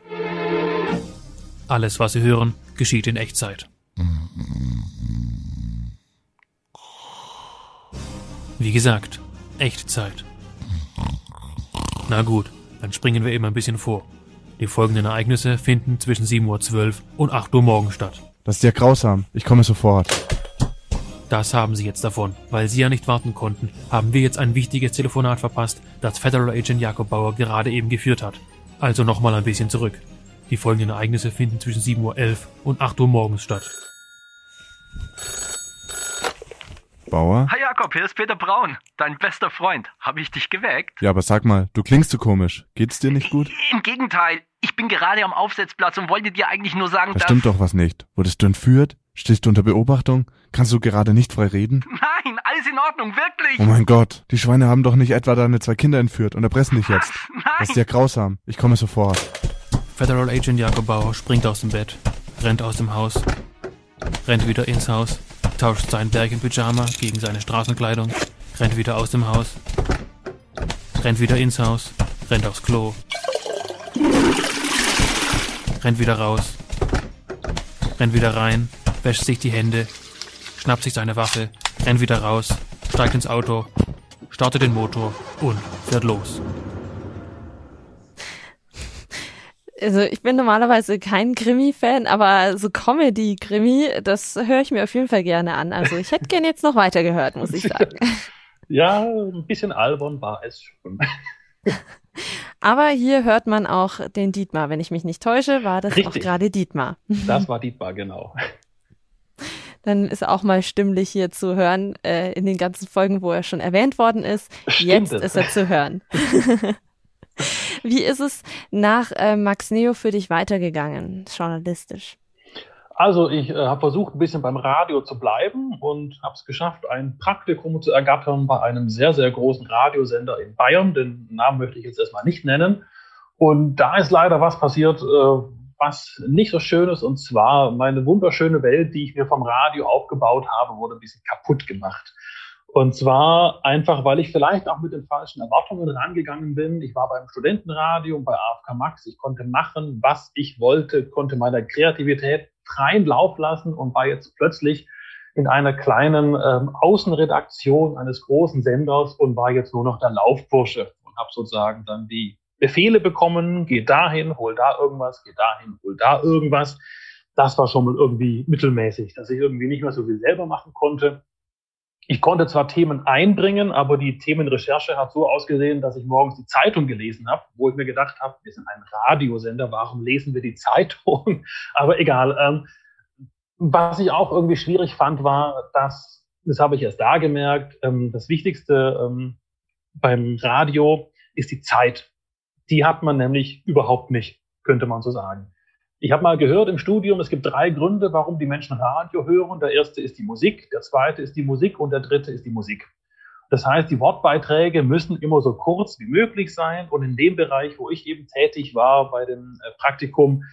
Alles, was Sie hören, geschieht in Echtzeit. Wie gesagt, Echtzeit. Na gut, dann springen wir eben ein bisschen vor. Die folgenden Ereignisse finden zwischen 7.12 Uhr und 8 Uhr morgens statt. Das ist ja grausam. Ich komme sofort. Das haben Sie jetzt davon. Weil Sie ja nicht warten konnten, haben wir jetzt ein wichtiges Telefonat verpasst, das Federal Agent Jakob Bauer gerade eben geführt hat. Also nochmal ein bisschen zurück. Die folgenden Ereignisse finden zwischen 7.11 Uhr und 8 Uhr morgens statt. Bauer? Hi Jakob, hier ist Peter Braun, dein bester Freund. Habe ich dich geweckt? Ja, aber sag mal, du klingst so komisch. Geht's dir nicht gut? Im Gegenteil, ich bin gerade am Aufsetzplatz und wollte dir eigentlich nur sagen, da dass... stimmt doch was nicht. Wurdest du entführt? Stehst du unter Beobachtung? Kannst du gerade nicht frei reden? Nein, alles in Ordnung, wirklich. Oh mein Gott, die Schweine haben doch nicht etwa deine zwei Kinder entführt und erpressen dich jetzt. Nein. Das ist ja grausam. Ich komme sofort. Federal Agent Jakob Bauer springt aus dem Bett, rennt aus dem Haus, rennt wieder ins Haus, tauscht seinen Berg in Pyjama gegen seine Straßenkleidung, rennt wieder aus dem Haus, rennt wieder ins Haus, rennt aufs Klo, rennt wieder raus, rennt wieder rein, wäscht sich die Hände, schnappt sich seine Waffe, rennt wieder raus, steigt ins Auto, startet den Motor und fährt los. Also ich bin normalerweise kein Krimi-Fan, aber so Comedy-Krimi, das höre ich mir auf jeden Fall gerne an. Also ich hätte gerne jetzt noch weiter gehört, muss ich sagen. Ja, ein bisschen albern war es schon. Aber hier hört man auch den Dietmar. Wenn ich mich nicht täusche, war das Richtig. auch gerade Dietmar. Das war Dietmar, genau. Dann ist auch mal stimmlich hier zu hören äh, in den ganzen Folgen, wo er schon erwähnt worden ist. Stimmt Jetzt es. ist er zu hören. Wie ist es nach äh, Max Neo für dich weitergegangen, journalistisch? Also ich äh, habe versucht, ein bisschen beim Radio zu bleiben und habe es geschafft, ein Praktikum zu ergattern bei einem sehr, sehr großen Radiosender in Bayern. Den Namen möchte ich jetzt erstmal nicht nennen. Und da ist leider was passiert, äh, was nicht so schön ist. Und zwar meine wunderschöne Welt, die ich mir vom Radio aufgebaut habe, wurde ein bisschen kaputt gemacht. Und zwar einfach, weil ich vielleicht auch mit den falschen Erwartungen rangegangen bin. Ich war beim Studentenradio und bei AFK Max. Ich konnte machen, was ich wollte, konnte meiner Kreativität freien Lauf lassen und war jetzt plötzlich in einer kleinen ähm, Außenredaktion eines großen Senders und war jetzt nur noch der Laufbursche und habe sozusagen dann die Befehle bekommen, geh dahin, hol da irgendwas, geh dahin, hol da irgendwas. Das war schon mal irgendwie mittelmäßig, dass ich irgendwie nicht mehr so viel selber machen konnte. Ich konnte zwar Themen einbringen, aber die Themenrecherche hat so ausgesehen, dass ich morgens die Zeitung gelesen habe, wo ich mir gedacht habe, wir sind ein Radiosender, warum lesen wir die Zeitung? aber egal. Ähm, was ich auch irgendwie schwierig fand, war, dass, das habe ich erst da gemerkt, ähm, das Wichtigste ähm, beim Radio ist die Zeit. Die hat man nämlich überhaupt nicht, könnte man so sagen. Ich habe mal gehört im Studium, es gibt drei Gründe, warum die Menschen Radio hören. Der erste ist die Musik, der zweite ist die Musik und der dritte ist die Musik. Das heißt, die Wortbeiträge müssen immer so kurz wie möglich sein. Und in dem Bereich, wo ich eben tätig war bei dem äh, Praktikum,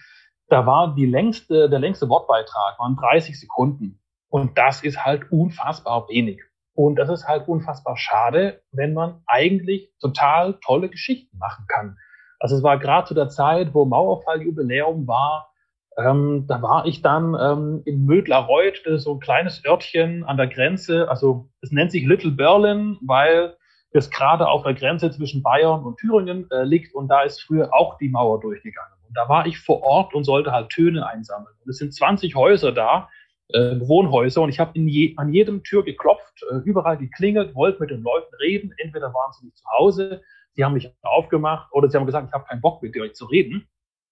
da war die längste, der längste Wortbeitrag waren 30 Sekunden. Und das ist halt unfassbar wenig. Und das ist halt unfassbar schade, wenn man eigentlich total tolle Geschichten machen kann. Also es war gerade zu der Zeit, wo Mauerfalljubiläum war. Ähm, da war ich dann ähm, in Mödlareuth, das ist so ein kleines Örtchen an der Grenze. Also es nennt sich Little Berlin, weil es gerade auf der Grenze zwischen Bayern und Thüringen äh, liegt und da ist früher auch die Mauer durchgegangen. Und da war ich vor Ort und sollte halt Töne einsammeln. Und es sind 20 Häuser da, äh, Wohnhäuser, und ich habe je, an jedem Tür geklopft, äh, überall geklingelt, wollte mit den Leuten reden. Entweder waren sie nicht zu Hause Sie haben mich aufgemacht oder sie haben gesagt, ich habe keinen Bock mit dir zu reden.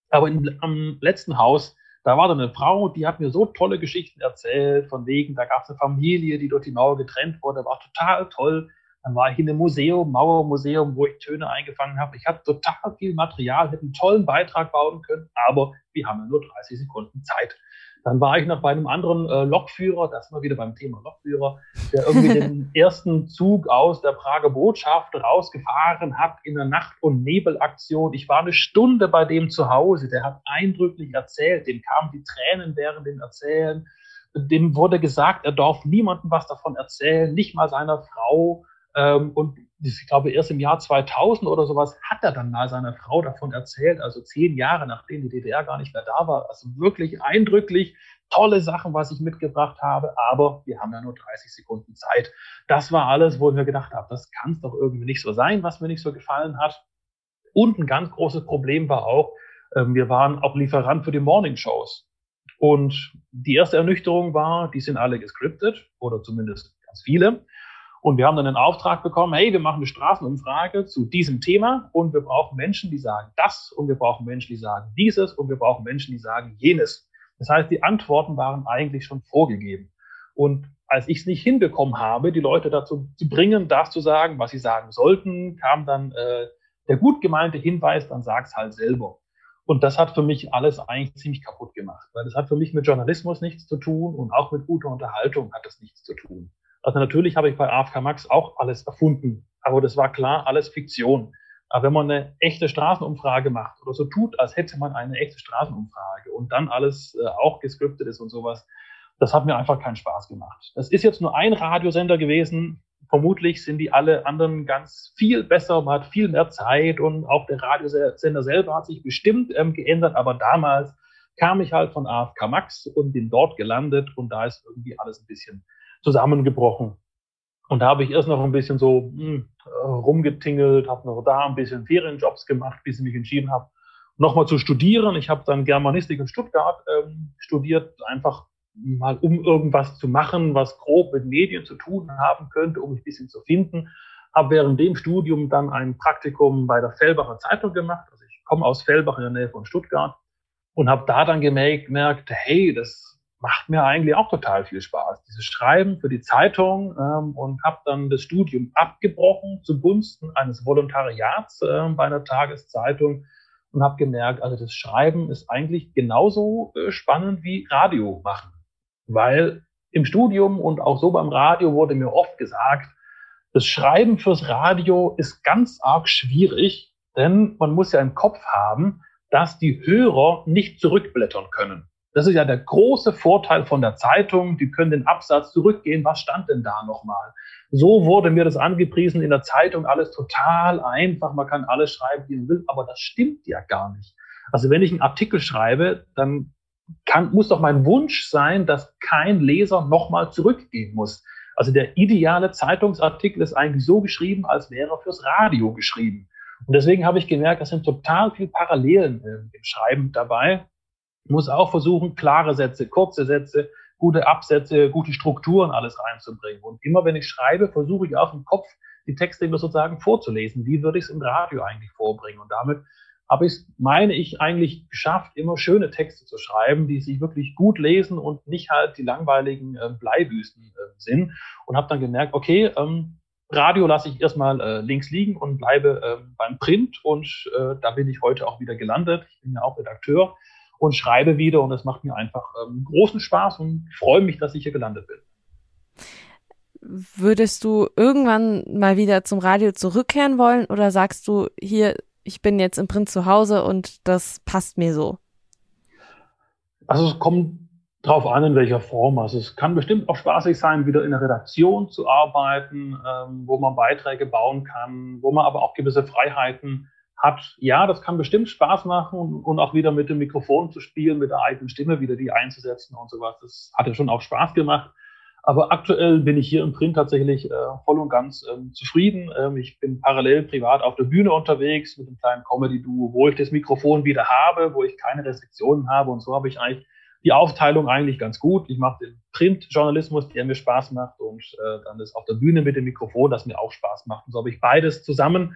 Aber im, am letzten Haus, da war dann eine Frau, die hat mir so tolle Geschichten erzählt, von wegen, da gab es eine Familie, die durch die Mauer getrennt wurde, war total toll. Dann war ich in einem Museum, Mauermuseum, wo ich Töne eingefangen habe. Ich hatte total viel Material, hätte einen tollen Beitrag bauen können, aber wir haben ja nur 30 Sekunden Zeit. Dann war ich noch bei einem anderen äh, Lokführer, das wir wieder beim Thema Lokführer, der irgendwie den ersten Zug aus der Prager Botschaft rausgefahren hat in der Nacht- und Nebelaktion. Ich war eine Stunde bei dem zu Hause, der hat eindrücklich erzählt, dem kamen die Tränen während dem Erzählen. Dem wurde gesagt, er darf niemandem was davon erzählen, nicht mal seiner Frau. Ähm, und ich glaube, erst im Jahr 2000 oder sowas hat er dann mal seiner Frau davon erzählt, also zehn Jahre nachdem die DDR gar nicht mehr da war. Also wirklich eindrücklich tolle Sachen, was ich mitgebracht habe, aber wir haben ja nur 30 Sekunden Zeit. Das war alles, wo ich mir gedacht habe, das kann es doch irgendwie nicht so sein, was mir nicht so gefallen hat. Und ein ganz großes Problem war auch, ähm, wir waren auch Lieferant für die Morning Shows. Und die erste Ernüchterung war, die sind alle gescriptet oder zumindest ganz viele. Und wir haben dann einen Auftrag bekommen, hey, wir machen eine Straßenumfrage zu diesem Thema und wir brauchen Menschen, die sagen das und wir brauchen Menschen, die sagen dieses und wir brauchen Menschen, die sagen jenes. Das heißt, die Antworten waren eigentlich schon vorgegeben. Und als ich es nicht hinbekommen habe, die Leute dazu zu bringen, das zu sagen, was sie sagen sollten, kam dann äh, der gut gemeinte Hinweis, dann sag's halt selber. Und das hat für mich alles eigentlich ziemlich kaputt gemacht, weil das hat für mich mit Journalismus nichts zu tun und auch mit guter Unterhaltung hat das nichts zu tun. Also natürlich habe ich bei AFK Max auch alles erfunden, aber das war klar alles Fiktion. Aber wenn man eine echte Straßenumfrage macht oder so tut, als hätte man eine echte Straßenumfrage und dann alles äh, auch gescriptet ist und sowas, das hat mir einfach keinen Spaß gemacht. Das ist jetzt nur ein Radiosender gewesen. Vermutlich sind die alle anderen ganz viel besser, man hat viel mehr Zeit und auch der Radiosender selber hat sich bestimmt ähm, geändert, aber damals kam ich halt von AFK Max und bin dort gelandet und da ist irgendwie alles ein bisschen zusammengebrochen. Und da habe ich erst noch ein bisschen so mh, hm, rumgetingelt, habe noch da ein bisschen Ferienjobs gemacht, bis ich mich entschieden habe, nochmal zu studieren. Ich habe dann Germanistik in Stuttgart ähm, studiert, einfach mal um irgendwas zu machen, was grob mit Medien zu tun haben könnte, um mich ein bisschen zu finden. Habe während dem Studium dann ein Praktikum bei der Fellbacher Zeitung gemacht. Also ich komme aus Fellbach in der Nähe von Stuttgart und habe da dann gemerkt, hey, das macht mir eigentlich auch total viel Spaß, dieses Schreiben für die Zeitung ähm, und habe dann das Studium abgebrochen zugunsten eines Volontariats äh, bei einer Tageszeitung und habe gemerkt, also das Schreiben ist eigentlich genauso äh, spannend wie Radio machen, weil im Studium und auch so beim Radio wurde mir oft gesagt, das Schreiben fürs Radio ist ganz arg schwierig, denn man muss ja im Kopf haben, dass die Hörer nicht zurückblättern können. Das ist ja der große Vorteil von der Zeitung. Die können den Absatz zurückgehen. Was stand denn da nochmal? So wurde mir das angepriesen in der Zeitung. Alles total einfach. Man kann alles schreiben, wie man will. Aber das stimmt ja gar nicht. Also wenn ich einen Artikel schreibe, dann kann, muss doch mein Wunsch sein, dass kein Leser nochmal zurückgehen muss. Also der ideale Zeitungsartikel ist eigentlich so geschrieben, als wäre er fürs Radio geschrieben. Und deswegen habe ich gemerkt, es sind total viele Parallelen äh, im Schreiben dabei. Ich muss auch versuchen, klare Sätze, kurze Sätze, gute Absätze, gute Strukturen alles reinzubringen. Und immer wenn ich schreibe, versuche ich auch im Kopf die Texte immer sozusagen vorzulesen. Wie würde ich es im Radio eigentlich vorbringen? Und damit habe ich meine ich, eigentlich geschafft, immer schöne Texte zu schreiben, die sich wirklich gut lesen und nicht halt die langweiligen äh, Bleiwüsten äh, sind. Und habe dann gemerkt, okay, ähm, Radio lasse ich erstmal äh, links liegen und bleibe äh, beim Print und äh, da bin ich heute auch wieder gelandet. Ich bin ja auch Redakteur und schreibe wieder und es macht mir einfach ähm, großen Spaß und freue mich, dass ich hier gelandet bin. Würdest du irgendwann mal wieder zum Radio zurückkehren wollen oder sagst du hier, ich bin jetzt im Print zu Hause und das passt mir so? Also es kommt drauf an, in welcher Form. Also es kann bestimmt auch spaßig sein, wieder in der Redaktion zu arbeiten, ähm, wo man Beiträge bauen kann, wo man aber auch gewisse Freiheiten hat, ja, das kann bestimmt Spaß machen und, auch wieder mit dem Mikrofon zu spielen, mit der eigenen Stimme wieder die einzusetzen und sowas. Das hat ja schon auch Spaß gemacht. Aber aktuell bin ich hier im Print tatsächlich äh, voll und ganz ähm, zufrieden. Ähm, ich bin parallel privat auf der Bühne unterwegs mit einem kleinen Comedy-Duo, wo ich das Mikrofon wieder habe, wo ich keine Restriktionen habe. Und so habe ich eigentlich die Aufteilung eigentlich ganz gut. Ich mache den Printjournalismus, der mir Spaß macht, und äh, dann ist auf der Bühne mit dem Mikrofon, das mir auch Spaß macht. Und so habe ich beides zusammen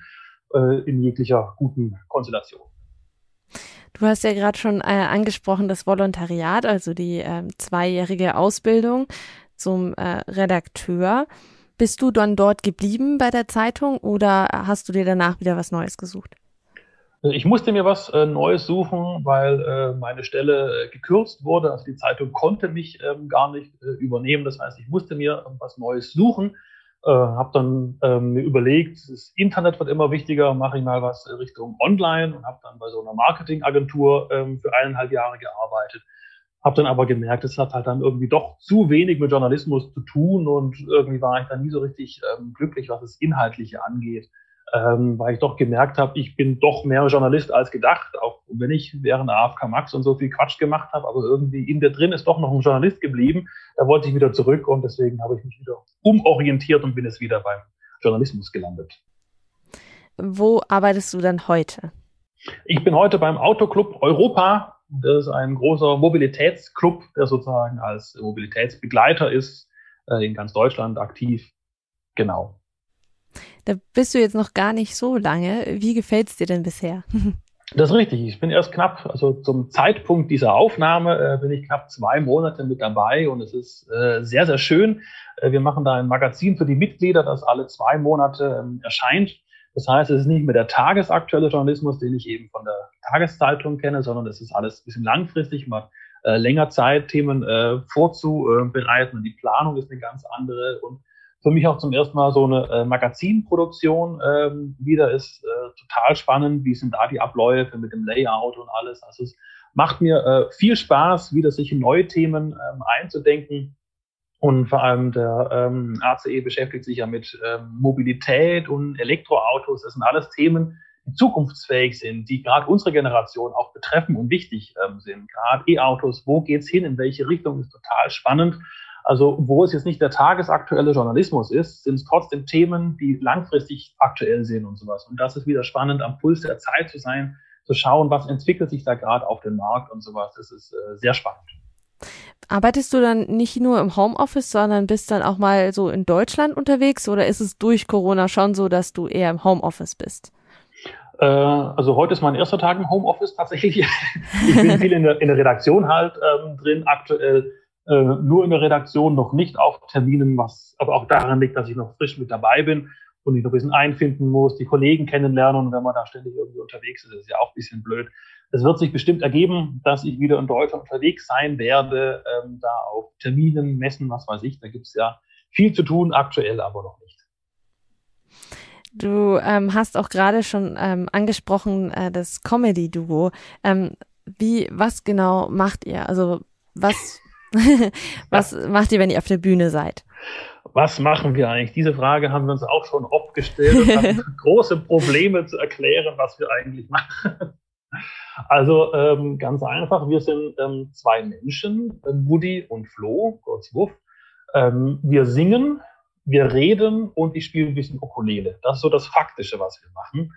äh, in jeglicher guten Konstellation. Du hast ja gerade schon äh, angesprochen das Volontariat, also die äh, zweijährige Ausbildung zum äh, Redakteur. Bist du dann dort geblieben bei der Zeitung oder hast du dir danach wieder was Neues gesucht? Ich musste mir was äh, Neues suchen, weil äh, meine Stelle äh, gekürzt wurde. Also die Zeitung konnte mich ähm, gar nicht äh, übernehmen. Das heißt, ich musste mir was Neues suchen. Äh, habe dann ähm, mir überlegt, das Internet wird immer wichtiger, mache ich mal was Richtung Online und habe dann bei so einer Marketingagentur ähm, für eineinhalb Jahre gearbeitet. Habe dann aber gemerkt, es hat halt dann irgendwie doch zu wenig mit Journalismus zu tun und irgendwie war ich dann nie so richtig ähm, glücklich, was das Inhaltliche angeht ähm, weil ich doch gemerkt habe, ich bin doch mehr Journalist als gedacht, auch wenn ich während der AFK Max und so viel Quatsch gemacht habe, aber irgendwie in der drin ist doch noch ein Journalist geblieben. Da wollte ich wieder zurück und deswegen habe ich mich wieder umorientiert und bin jetzt wieder beim Journalismus gelandet. Wo arbeitest du dann heute? Ich bin heute beim Autoclub Europa. Das ist ein großer Mobilitätsclub, der sozusagen als Mobilitätsbegleiter ist, äh, in ganz Deutschland aktiv. Genau. Da bist du jetzt noch gar nicht so lange. Wie gefällt es dir denn bisher? Das ist richtig. Ich bin erst knapp, also zum Zeitpunkt dieser Aufnahme äh, bin ich knapp zwei Monate mit dabei und es ist äh, sehr, sehr schön. Äh, wir machen da ein Magazin für die Mitglieder, das alle zwei Monate ähm, erscheint. Das heißt, es ist nicht mehr der tagesaktuelle Journalismus, den ich eben von der Tageszeitung kenne, sondern es ist alles ein bisschen langfristig. Man äh, länger Zeit, Themen äh, vorzubereiten und die Planung ist eine ganz andere und für mich auch zum ersten Mal so eine äh, Magazinproduktion ähm, wieder ist äh, total spannend. Wie sind da die Abläufe mit dem Layout und alles? Also es macht mir äh, viel Spaß, wieder sich in neue Themen ähm, einzudenken. Und vor allem der ähm, ACE beschäftigt sich ja mit ähm, Mobilität und Elektroautos. Das sind alles Themen, die zukunftsfähig sind, die gerade unsere Generation auch betreffen und wichtig ähm, sind. Gerade E-Autos, wo geht's hin, in welche Richtung, ist total spannend. Also wo es jetzt nicht der tagesaktuelle Journalismus ist, sind es trotzdem Themen, die langfristig aktuell sind und sowas. Und das ist wieder spannend, am Puls der Zeit zu sein, zu schauen, was entwickelt sich da gerade auf dem Markt und sowas. Das ist äh, sehr spannend. Arbeitest du dann nicht nur im Homeoffice, sondern bist dann auch mal so in Deutschland unterwegs oder ist es durch Corona schon so, dass du eher im Homeoffice bist? Äh, also heute ist mein erster Tag im Homeoffice tatsächlich. ich bin viel in der, in der Redaktion halt ähm, drin, aktuell äh, nur in der Redaktion, noch nicht auf Terminen, was aber auch daran liegt, dass ich noch frisch mit dabei bin und ich noch ein bisschen einfinden muss, die Kollegen kennenlernen und wenn man da ständig irgendwie unterwegs ist, ist ja auch ein bisschen blöd. Es wird sich bestimmt ergeben, dass ich wieder in Deutschland unterwegs sein werde, ähm, da auf Terminen, Messen, was weiß ich. Da gibt's ja viel zu tun, aktuell aber noch nicht. Du ähm, hast auch gerade schon ähm, angesprochen, äh, das Comedy-Duo. Ähm, wie, was genau macht ihr? Also was, was ja. macht ihr, wenn ihr auf der Bühne seid? Was machen wir eigentlich? Diese Frage haben wir uns auch schon oft gestellt und haben große Probleme zu erklären, was wir eigentlich machen. Also ähm, ganz einfach, wir sind ähm, zwei Menschen, äh, Woody und Flo, kurz Wuff. Ähm, wir singen, wir reden und ich spiele ein bisschen Ukulele. Das ist so das Faktische, was wir machen.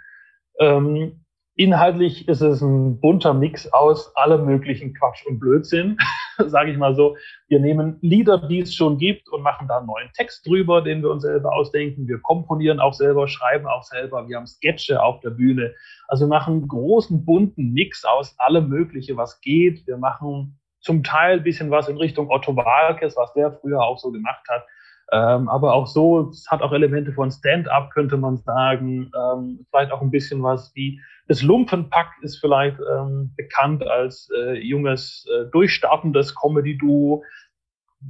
Inhaltlich ist es ein bunter Mix aus allem möglichen Quatsch und Blödsinn, sage ich mal so. Wir nehmen Lieder, die es schon gibt und machen da einen neuen Text drüber, den wir uns selber ausdenken. Wir komponieren auch selber, schreiben auch selber. Wir haben Sketche auf der Bühne. Also wir machen einen großen bunten Mix aus allem Mögliche, was geht. Wir machen zum Teil ein bisschen was in Richtung Otto Walkes, was der früher auch so gemacht hat. Ähm, aber auch so, es hat auch Elemente von Stand-up, könnte man sagen. Ähm, vielleicht auch ein bisschen was wie das Lumpenpack ist vielleicht ähm, bekannt als äh, junges, äh, durchstartendes Comedy-Duo.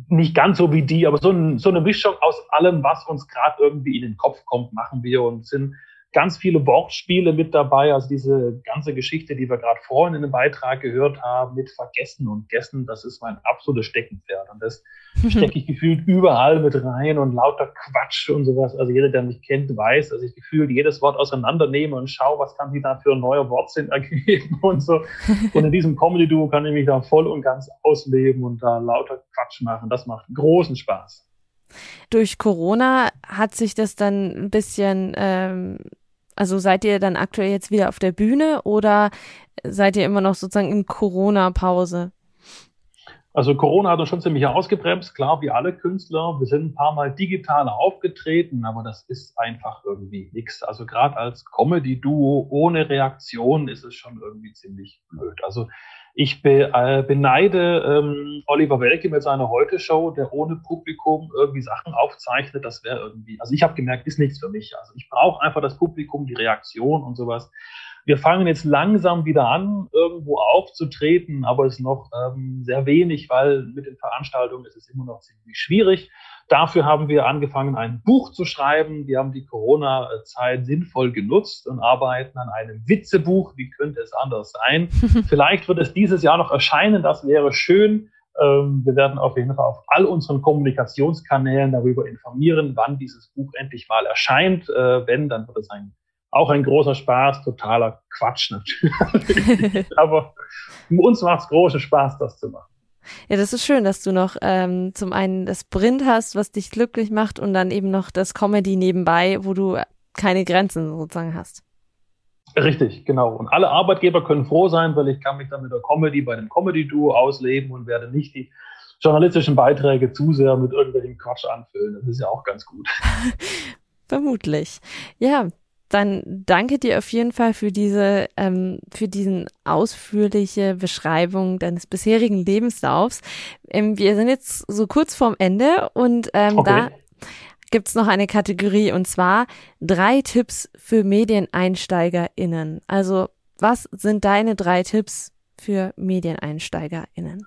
Nicht ganz so wie die, aber so, ein, so eine Mischung aus allem, was uns gerade irgendwie in den Kopf kommt, machen wir und sind ganz viele Wortspiele mit dabei. Also diese ganze Geschichte, die wir gerade vorhin in dem Beitrag gehört haben, mit Vergessen und Gessen, das ist mein absolutes Steckenpferd. Und das stecke ich gefühlt überall mit rein und lauter Quatsch und sowas. Also jeder, der mich kennt, weiß, dass ich gefühlt jedes Wort auseinandernehme und schaue, was kann sich da für ein neuer Wortsinn ergeben und so. Und in diesem Comedy-Duo kann ich mich da voll und ganz ausleben und da lauter Quatsch machen. Das macht großen Spaß. Durch Corona hat sich das dann ein bisschen ähm, also seid ihr dann aktuell jetzt wieder auf der Bühne oder seid ihr immer noch sozusagen in Corona-Pause? Also Corona hat uns schon ziemlich ausgebremst, klar, wie alle Künstler. Wir sind ein paar Mal digital aufgetreten, aber das ist einfach irgendwie nichts. Also gerade als Comedy-Duo ohne Reaktion ist es schon irgendwie ziemlich blöd. Also ich be, äh, beneide ähm, Oliver Welke mit seiner Heute-Show, der ohne Publikum irgendwie Sachen aufzeichnet. Das wäre irgendwie, also ich habe gemerkt, ist nichts für mich. Also ich brauche einfach das Publikum, die Reaktion und sowas. Wir fangen jetzt langsam wieder an, irgendwo aufzutreten, aber es ist noch ähm, sehr wenig, weil mit den Veranstaltungen ist es immer noch ziemlich schwierig. Dafür haben wir angefangen, ein Buch zu schreiben. Wir haben die Corona-Zeit sinnvoll genutzt und arbeiten an einem Witzebuch. Wie könnte es anders sein? Vielleicht wird es dieses Jahr noch erscheinen. Das wäre schön. Ähm, wir werden auf jeden Fall auf all unseren Kommunikationskanälen darüber informieren, wann dieses Buch endlich mal erscheint. Äh, wenn, dann wird es ein, auch ein großer Spaß, totaler Quatsch natürlich. Aber uns macht es großen Spaß, das zu machen. Ja, das ist schön, dass du noch ähm, zum einen das Sprint hast, was dich glücklich macht, und dann eben noch das Comedy nebenbei, wo du keine Grenzen sozusagen hast. Richtig, genau. Und alle Arbeitgeber können froh sein, weil ich kann mich dann mit der Comedy bei dem Comedy-Duo ausleben und werde nicht die journalistischen Beiträge zu sehr mit irgendwelchen Quatsch anfüllen. Das ist ja auch ganz gut. Vermutlich. Ja, dann danke dir auf jeden Fall für diese, ähm, für diesen ausführliche Beschreibung deines bisherigen Lebenslaufs. Ähm, wir sind jetzt so kurz vorm Ende und ähm, okay. da gibt's noch eine Kategorie und zwar drei Tipps für MedieneinsteigerInnen. Also was sind deine drei Tipps für MedieneinsteigerInnen?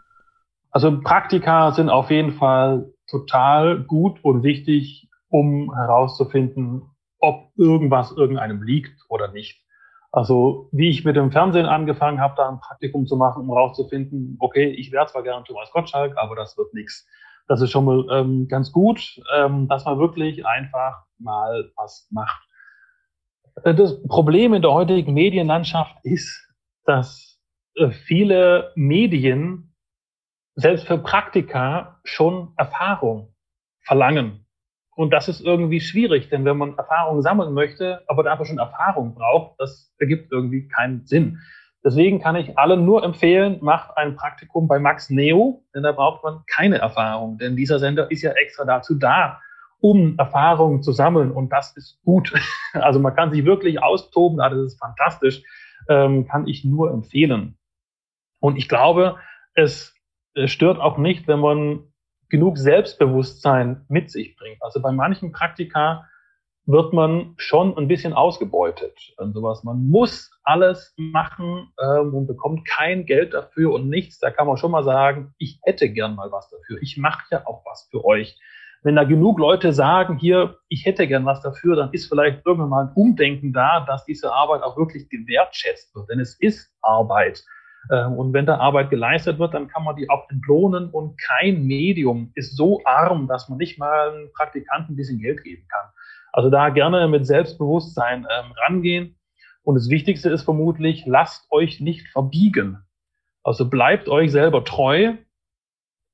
Also Praktika sind auf jeden Fall total gut und wichtig, um herauszufinden, ob irgendwas irgendeinem liegt oder nicht. Also wie ich mit dem Fernsehen angefangen habe, da ein Praktikum zu machen, um herauszufinden, okay, ich wäre zwar gern Thomas Gottschalk, aber das wird nichts. Das ist schon mal ähm, ganz gut, ähm, dass man wirklich einfach mal was macht. Äh, das Problem in der heutigen Medienlandschaft ist, dass äh, viele Medien selbst für Praktika schon Erfahrung verlangen. Und das ist irgendwie schwierig, denn wenn man Erfahrung sammeln möchte, aber dafür schon Erfahrung braucht, das ergibt irgendwie keinen Sinn. Deswegen kann ich allen nur empfehlen, macht ein Praktikum bei Max Neo, denn da braucht man keine Erfahrung, denn dieser Sender ist ja extra dazu da, um Erfahrungen zu sammeln und das ist gut. Also man kann sich wirklich austoben, das ist fantastisch, ähm, kann ich nur empfehlen. Und ich glaube, es stört auch nicht, wenn man genug Selbstbewusstsein mit sich bringt. Also bei manchen Praktika wird man schon ein bisschen ausgebeutet und sowas. Man muss alles machen ähm, und bekommt kein Geld dafür und nichts. Da kann man schon mal sagen, ich hätte gern mal was dafür. Ich mache ja auch was für euch. Wenn da genug Leute sagen, hier, ich hätte gern was dafür, dann ist vielleicht irgendwann mal ein Umdenken da, dass diese Arbeit auch wirklich gewertschätzt wird. Denn es ist Arbeit. Ähm, und wenn da Arbeit geleistet wird, dann kann man die auch entlohnen und kein Medium ist so arm, dass man nicht mal einem Praktikanten ein bisschen Geld geben kann. Also da gerne mit Selbstbewusstsein ähm, rangehen. Und das Wichtigste ist vermutlich, lasst euch nicht verbiegen. Also bleibt euch selber treu.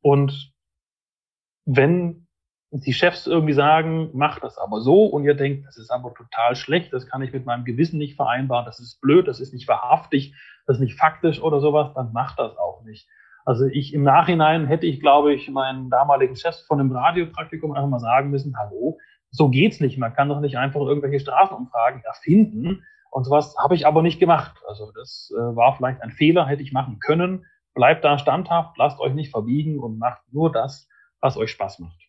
Und wenn die Chefs irgendwie sagen, macht das aber so und ihr denkt, das ist aber total schlecht, das kann ich mit meinem Gewissen nicht vereinbaren, das ist blöd, das ist nicht wahrhaftig, das ist nicht faktisch oder sowas, dann macht das auch nicht. Also ich im Nachhinein hätte ich, glaube ich, meinen damaligen Chef von einem Radiopraktikum einfach mal sagen müssen, hallo, so geht's nicht. Man kann doch nicht einfach irgendwelche Straßenumfragen erfinden. Und sowas habe ich aber nicht gemacht. Also das äh, war vielleicht ein Fehler, hätte ich machen können. Bleibt da standhaft, lasst euch nicht verbiegen und macht nur das, was euch Spaß macht.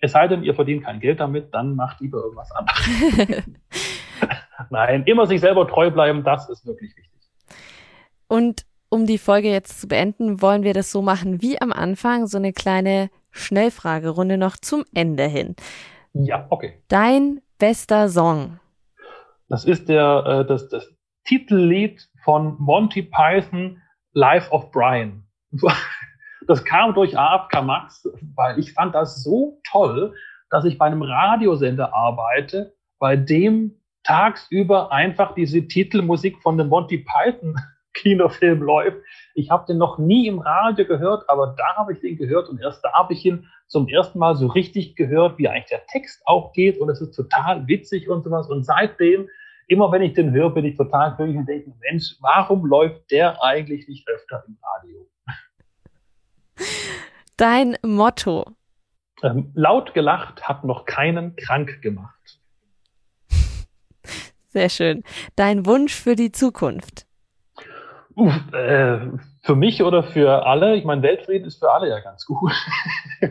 Es sei denn, ihr verdient kein Geld damit, dann macht lieber irgendwas anderes. Nein, immer sich selber treu bleiben, das ist wirklich wichtig. Und um die Folge jetzt zu beenden, wollen wir das so machen wie am Anfang, so eine kleine Schnellfragerunde noch zum Ende hin. Ja, okay. Dein bester Song. Das ist der, äh, das, das Titellied von Monty Python, Life of Brian. Das kam durch AFK Max, weil ich fand das so toll, dass ich bei einem Radiosender arbeite, bei dem tagsüber einfach diese Titelmusik von dem Monty Python Kinofilm läuft. Ich habe den noch nie im Radio gehört, aber da habe ich den gehört und erst da habe ich ihn zum ersten Mal so richtig gehört, wie eigentlich der Text auch geht und es ist total witzig und sowas. Und seitdem, immer wenn ich den höre, bin ich total glücklich und denke, Mensch, warum läuft der eigentlich nicht öfter im Radio? Dein Motto. Ähm, laut gelacht hat noch keinen krank gemacht. Sehr schön. Dein Wunsch für die Zukunft. Uh, äh, für mich oder für alle? Ich meine, Weltfrieden ist für alle ja ganz gut.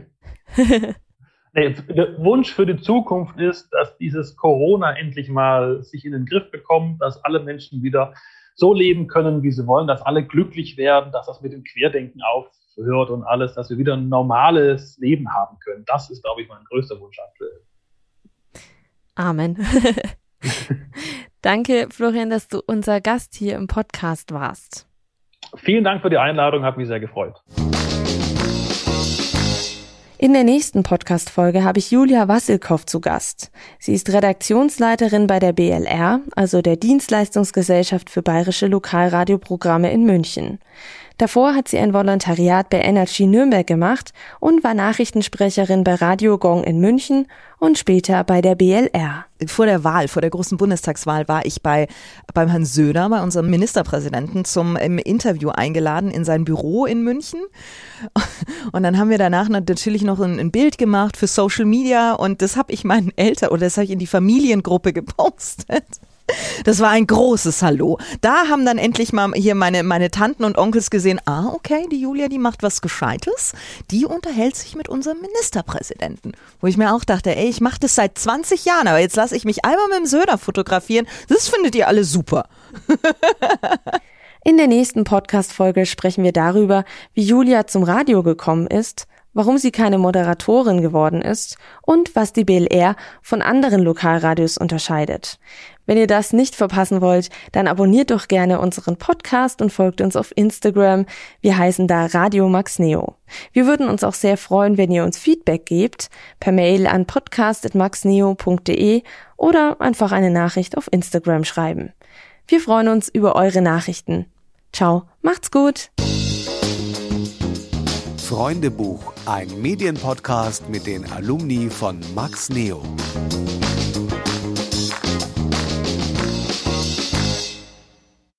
nee, der Wunsch für die Zukunft ist, dass dieses Corona endlich mal sich in den Griff bekommt, dass alle Menschen wieder so leben können, wie sie wollen, dass alle glücklich werden, dass das mit dem Querdenken aufhört und alles, dass wir wieder ein normales Leben haben können. Das ist, glaube ich, mein größter Wunsch aktuell. Amen. Danke, Florian, dass du unser Gast hier im Podcast warst. Vielen Dank für die Einladung, hat mich sehr gefreut. In der nächsten Podcast-Folge habe ich Julia Wassilkow zu Gast. Sie ist Redaktionsleiterin bei der BLR, also der Dienstleistungsgesellschaft für bayerische Lokalradioprogramme in München. Davor hat sie ein Volontariat bei Energy Nürnberg gemacht und war Nachrichtensprecherin bei Radio Gong in München und später bei der BLR. Vor der Wahl, vor der großen Bundestagswahl war ich bei beim Herrn Söder, bei unserem Ministerpräsidenten, zum im Interview eingeladen in sein Büro in München. Und dann haben wir danach natürlich noch ein, ein Bild gemacht für Social Media und das habe ich meinen Eltern oder das habe ich in die Familiengruppe gepostet. Das war ein großes Hallo. Da haben dann endlich mal hier meine, meine Tanten und Onkels gesehen, ah, okay, die Julia, die macht was Gescheites. Die unterhält sich mit unserem Ministerpräsidenten. Wo ich mir auch dachte, ey, ich mache das seit 20 Jahren, aber jetzt lasse ich mich einmal mit dem Söder fotografieren. Das findet ihr alle super. In der nächsten Podcast-Folge sprechen wir darüber, wie Julia zum Radio gekommen ist, warum sie keine Moderatorin geworden ist und was die BLR von anderen Lokalradios unterscheidet. Wenn ihr das nicht verpassen wollt, dann abonniert doch gerne unseren Podcast und folgt uns auf Instagram. Wir heißen da Radio Max Neo. Wir würden uns auch sehr freuen, wenn ihr uns Feedback gebt, per Mail an podcast.maxneo.de oder einfach eine Nachricht auf Instagram schreiben. Wir freuen uns über eure Nachrichten. Ciao, macht's gut! Freundebuch, ein Medienpodcast mit den Alumni von Max Neo.